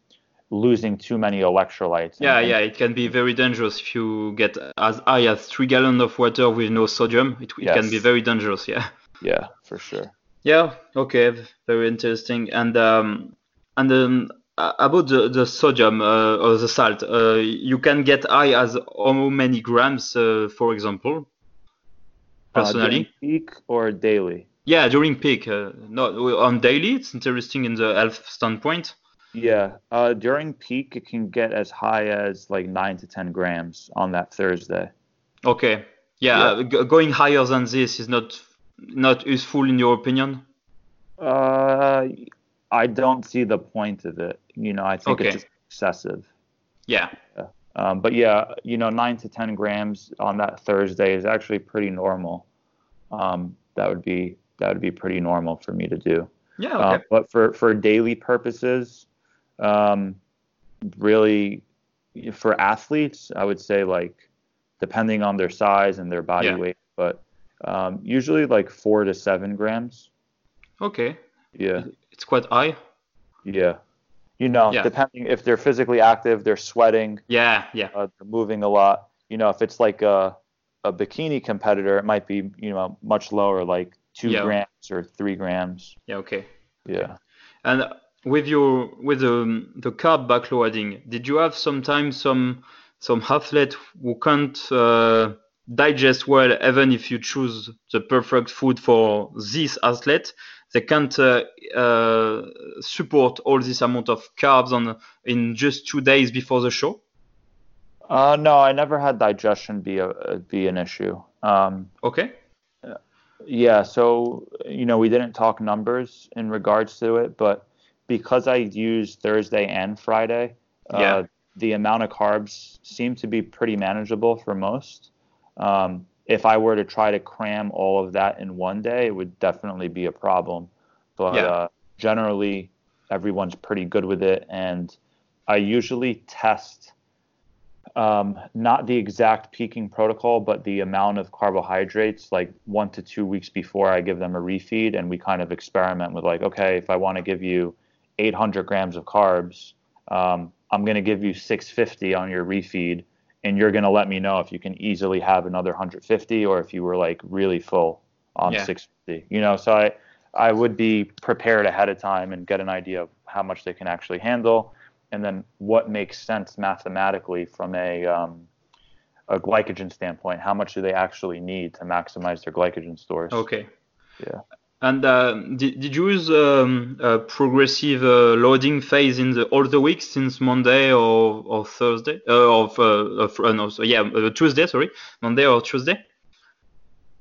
losing too many electrolytes. Yeah, and, yeah, it can be very dangerous if you get as high as three gallons of water with no sodium. It, it yes. can be very dangerous. Yeah. Yeah, for sure. Yeah. Okay. Very interesting. And um, and um, about the, the sodium uh, or the salt, uh, you can get high as how many grams, uh, for example? Personally, peak or daily? Yeah, during peak. Uh, not on daily. It's interesting in the health standpoint. Yeah, uh, during peak it can get as high as like nine to ten grams on that Thursday. Okay. Yeah, yeah. going higher than this is not not useful in your opinion. Uh, I don't see the point of it. You know, I think okay. it's excessive. Yeah. yeah. Um, but yeah, you know, nine to ten grams on that Thursday is actually pretty normal. Um, that would be that would be pretty normal for me to do. Yeah. Okay. Uh, but for for daily purposes, um, really, for athletes, I would say like depending on their size and their body yeah. weight, but um, usually like four to seven grams. Okay. Yeah. It's quite high. Yeah. You know, yeah. depending if they're physically active, they're sweating. Yeah, yeah. Uh, they're moving a lot. You know, if it's like a a bikini competitor, it might be you know much lower, like two yeah. grams or three grams. Yeah. Okay. Yeah. And with your with the the carb backloading, did you have sometimes some some athlete who can't uh, digest well, even if you choose the perfect food for this athlete? They can't uh, uh, support all this amount of carbs on in just two days before the show? Uh, no, I never had digestion be a be an issue. Um, okay. Yeah, so you know we didn't talk numbers in regards to it, but because I used Thursday and Friday, uh, yeah. the amount of carbs seemed to be pretty manageable for most. Um, if I were to try to cram all of that in one day, it would definitely be a problem. But yeah. uh, generally, everyone's pretty good with it. And I usually test um, not the exact peaking protocol, but the amount of carbohydrates like one to two weeks before I give them a refeed. And we kind of experiment with like, okay, if I want to give you 800 grams of carbs, um, I'm going to give you 650 on your refeed and you're going to let me know if you can easily have another 150 or if you were like really full on yeah. 650 you know? So i i would be prepared ahead of time and get an idea of how much they can actually handle. And then what makes sense mathematically from a um, a glycogen standpoint how much do they actually need to maximize their glycogen stores? Okay. Yeah and uh, did, did you use um, a progressive uh, loading phase in the all the weeks since Monday or, or Thursday? Uh, of, uh, uh, no, so yeah, uh, Tuesday, sorry, Monday or Tuesday?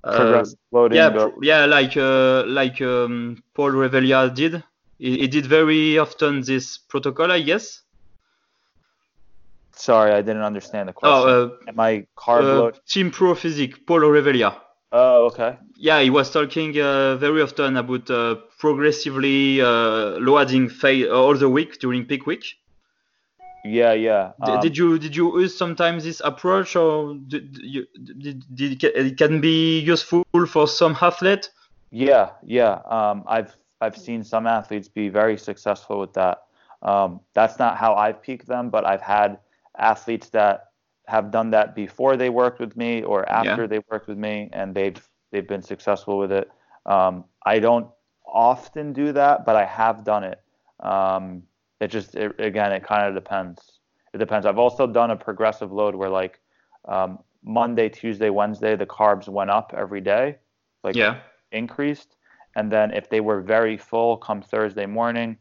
Progressive loading. Yeah, yeah, like like um, Paul Revelia did. He, he, did very often this protocol, I guess. Sorry, I didn't understand the question. Oh, Am I carb load? Team Pro Physique, Paul Revelia. Oh, okay. Yeah, he was talking uh, very often about uh, progressively uh, loading phase all the week during peak week. Yeah, yeah. Um, did you did you use sometimes this approach, or did, you, did, did it can be useful for some athlete? Yeah, yeah. Um, I've I've seen some athletes be very successful with that. Um, that's not how I've peaked them, but I've had athletes that have done that before they worked with me or after yeah. they worked with me, and they've they've been successful with it. Um, I don't often do that, but I have done it. Um, it just it, again, it kind of depends. It depends. I've also done a progressive load where like um, Monday, Tuesday, Wednesday, the carbs went up every day, like yeah. increased, and then if they were very full, come Thursday morning,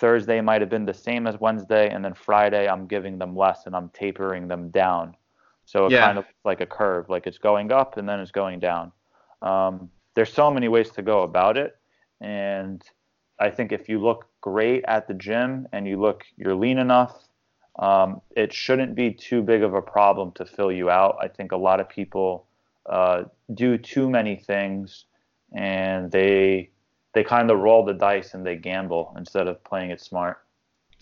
Thursday might have been the same as Wednesday, and then Friday I'm giving them less and I'm tapering them down. So it Yeah. kind of looks like a curve, like it's going up and then it's going down. Um, there's so many ways to go about it, and I think if you look great at the gym and you look you're lean enough, um, it shouldn't be too big of a problem to fill you out. I think a lot of people uh, do too many things and they they kind of roll the dice and they gamble instead of playing it smart.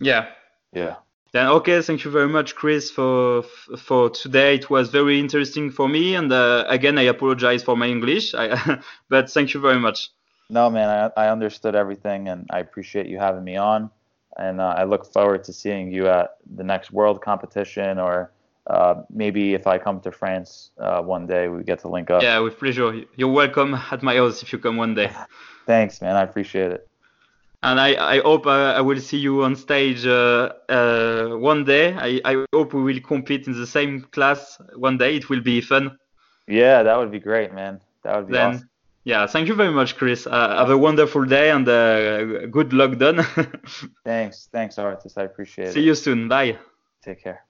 Yeah. Yeah. Then okay, thank you very much, Chris, for for today. It was very interesting for me, and uh, again, I apologize for my English, I, but thank you very much. No, man, I, I understood everything and I appreciate you having me on. And uh, I look forward to seeing you at the next world competition or uh, maybe if I come to France uh, one day, we get to link up. Yeah, with pleasure. You're welcome at my house if you come one day. Thanks, man. I appreciate it. And I, I hope uh, I will see you on stage uh, uh, one day. I, I hope we will compete in the same class one day. It will be fun. Yeah, that would be great, man. That would be Then, awesome. yeah, thank you very much, Chris. Uh, have a wonderful day and uh, good luck done. Thanks. Thanks, Artis. I appreciate see it. See you soon. Bye. Take care.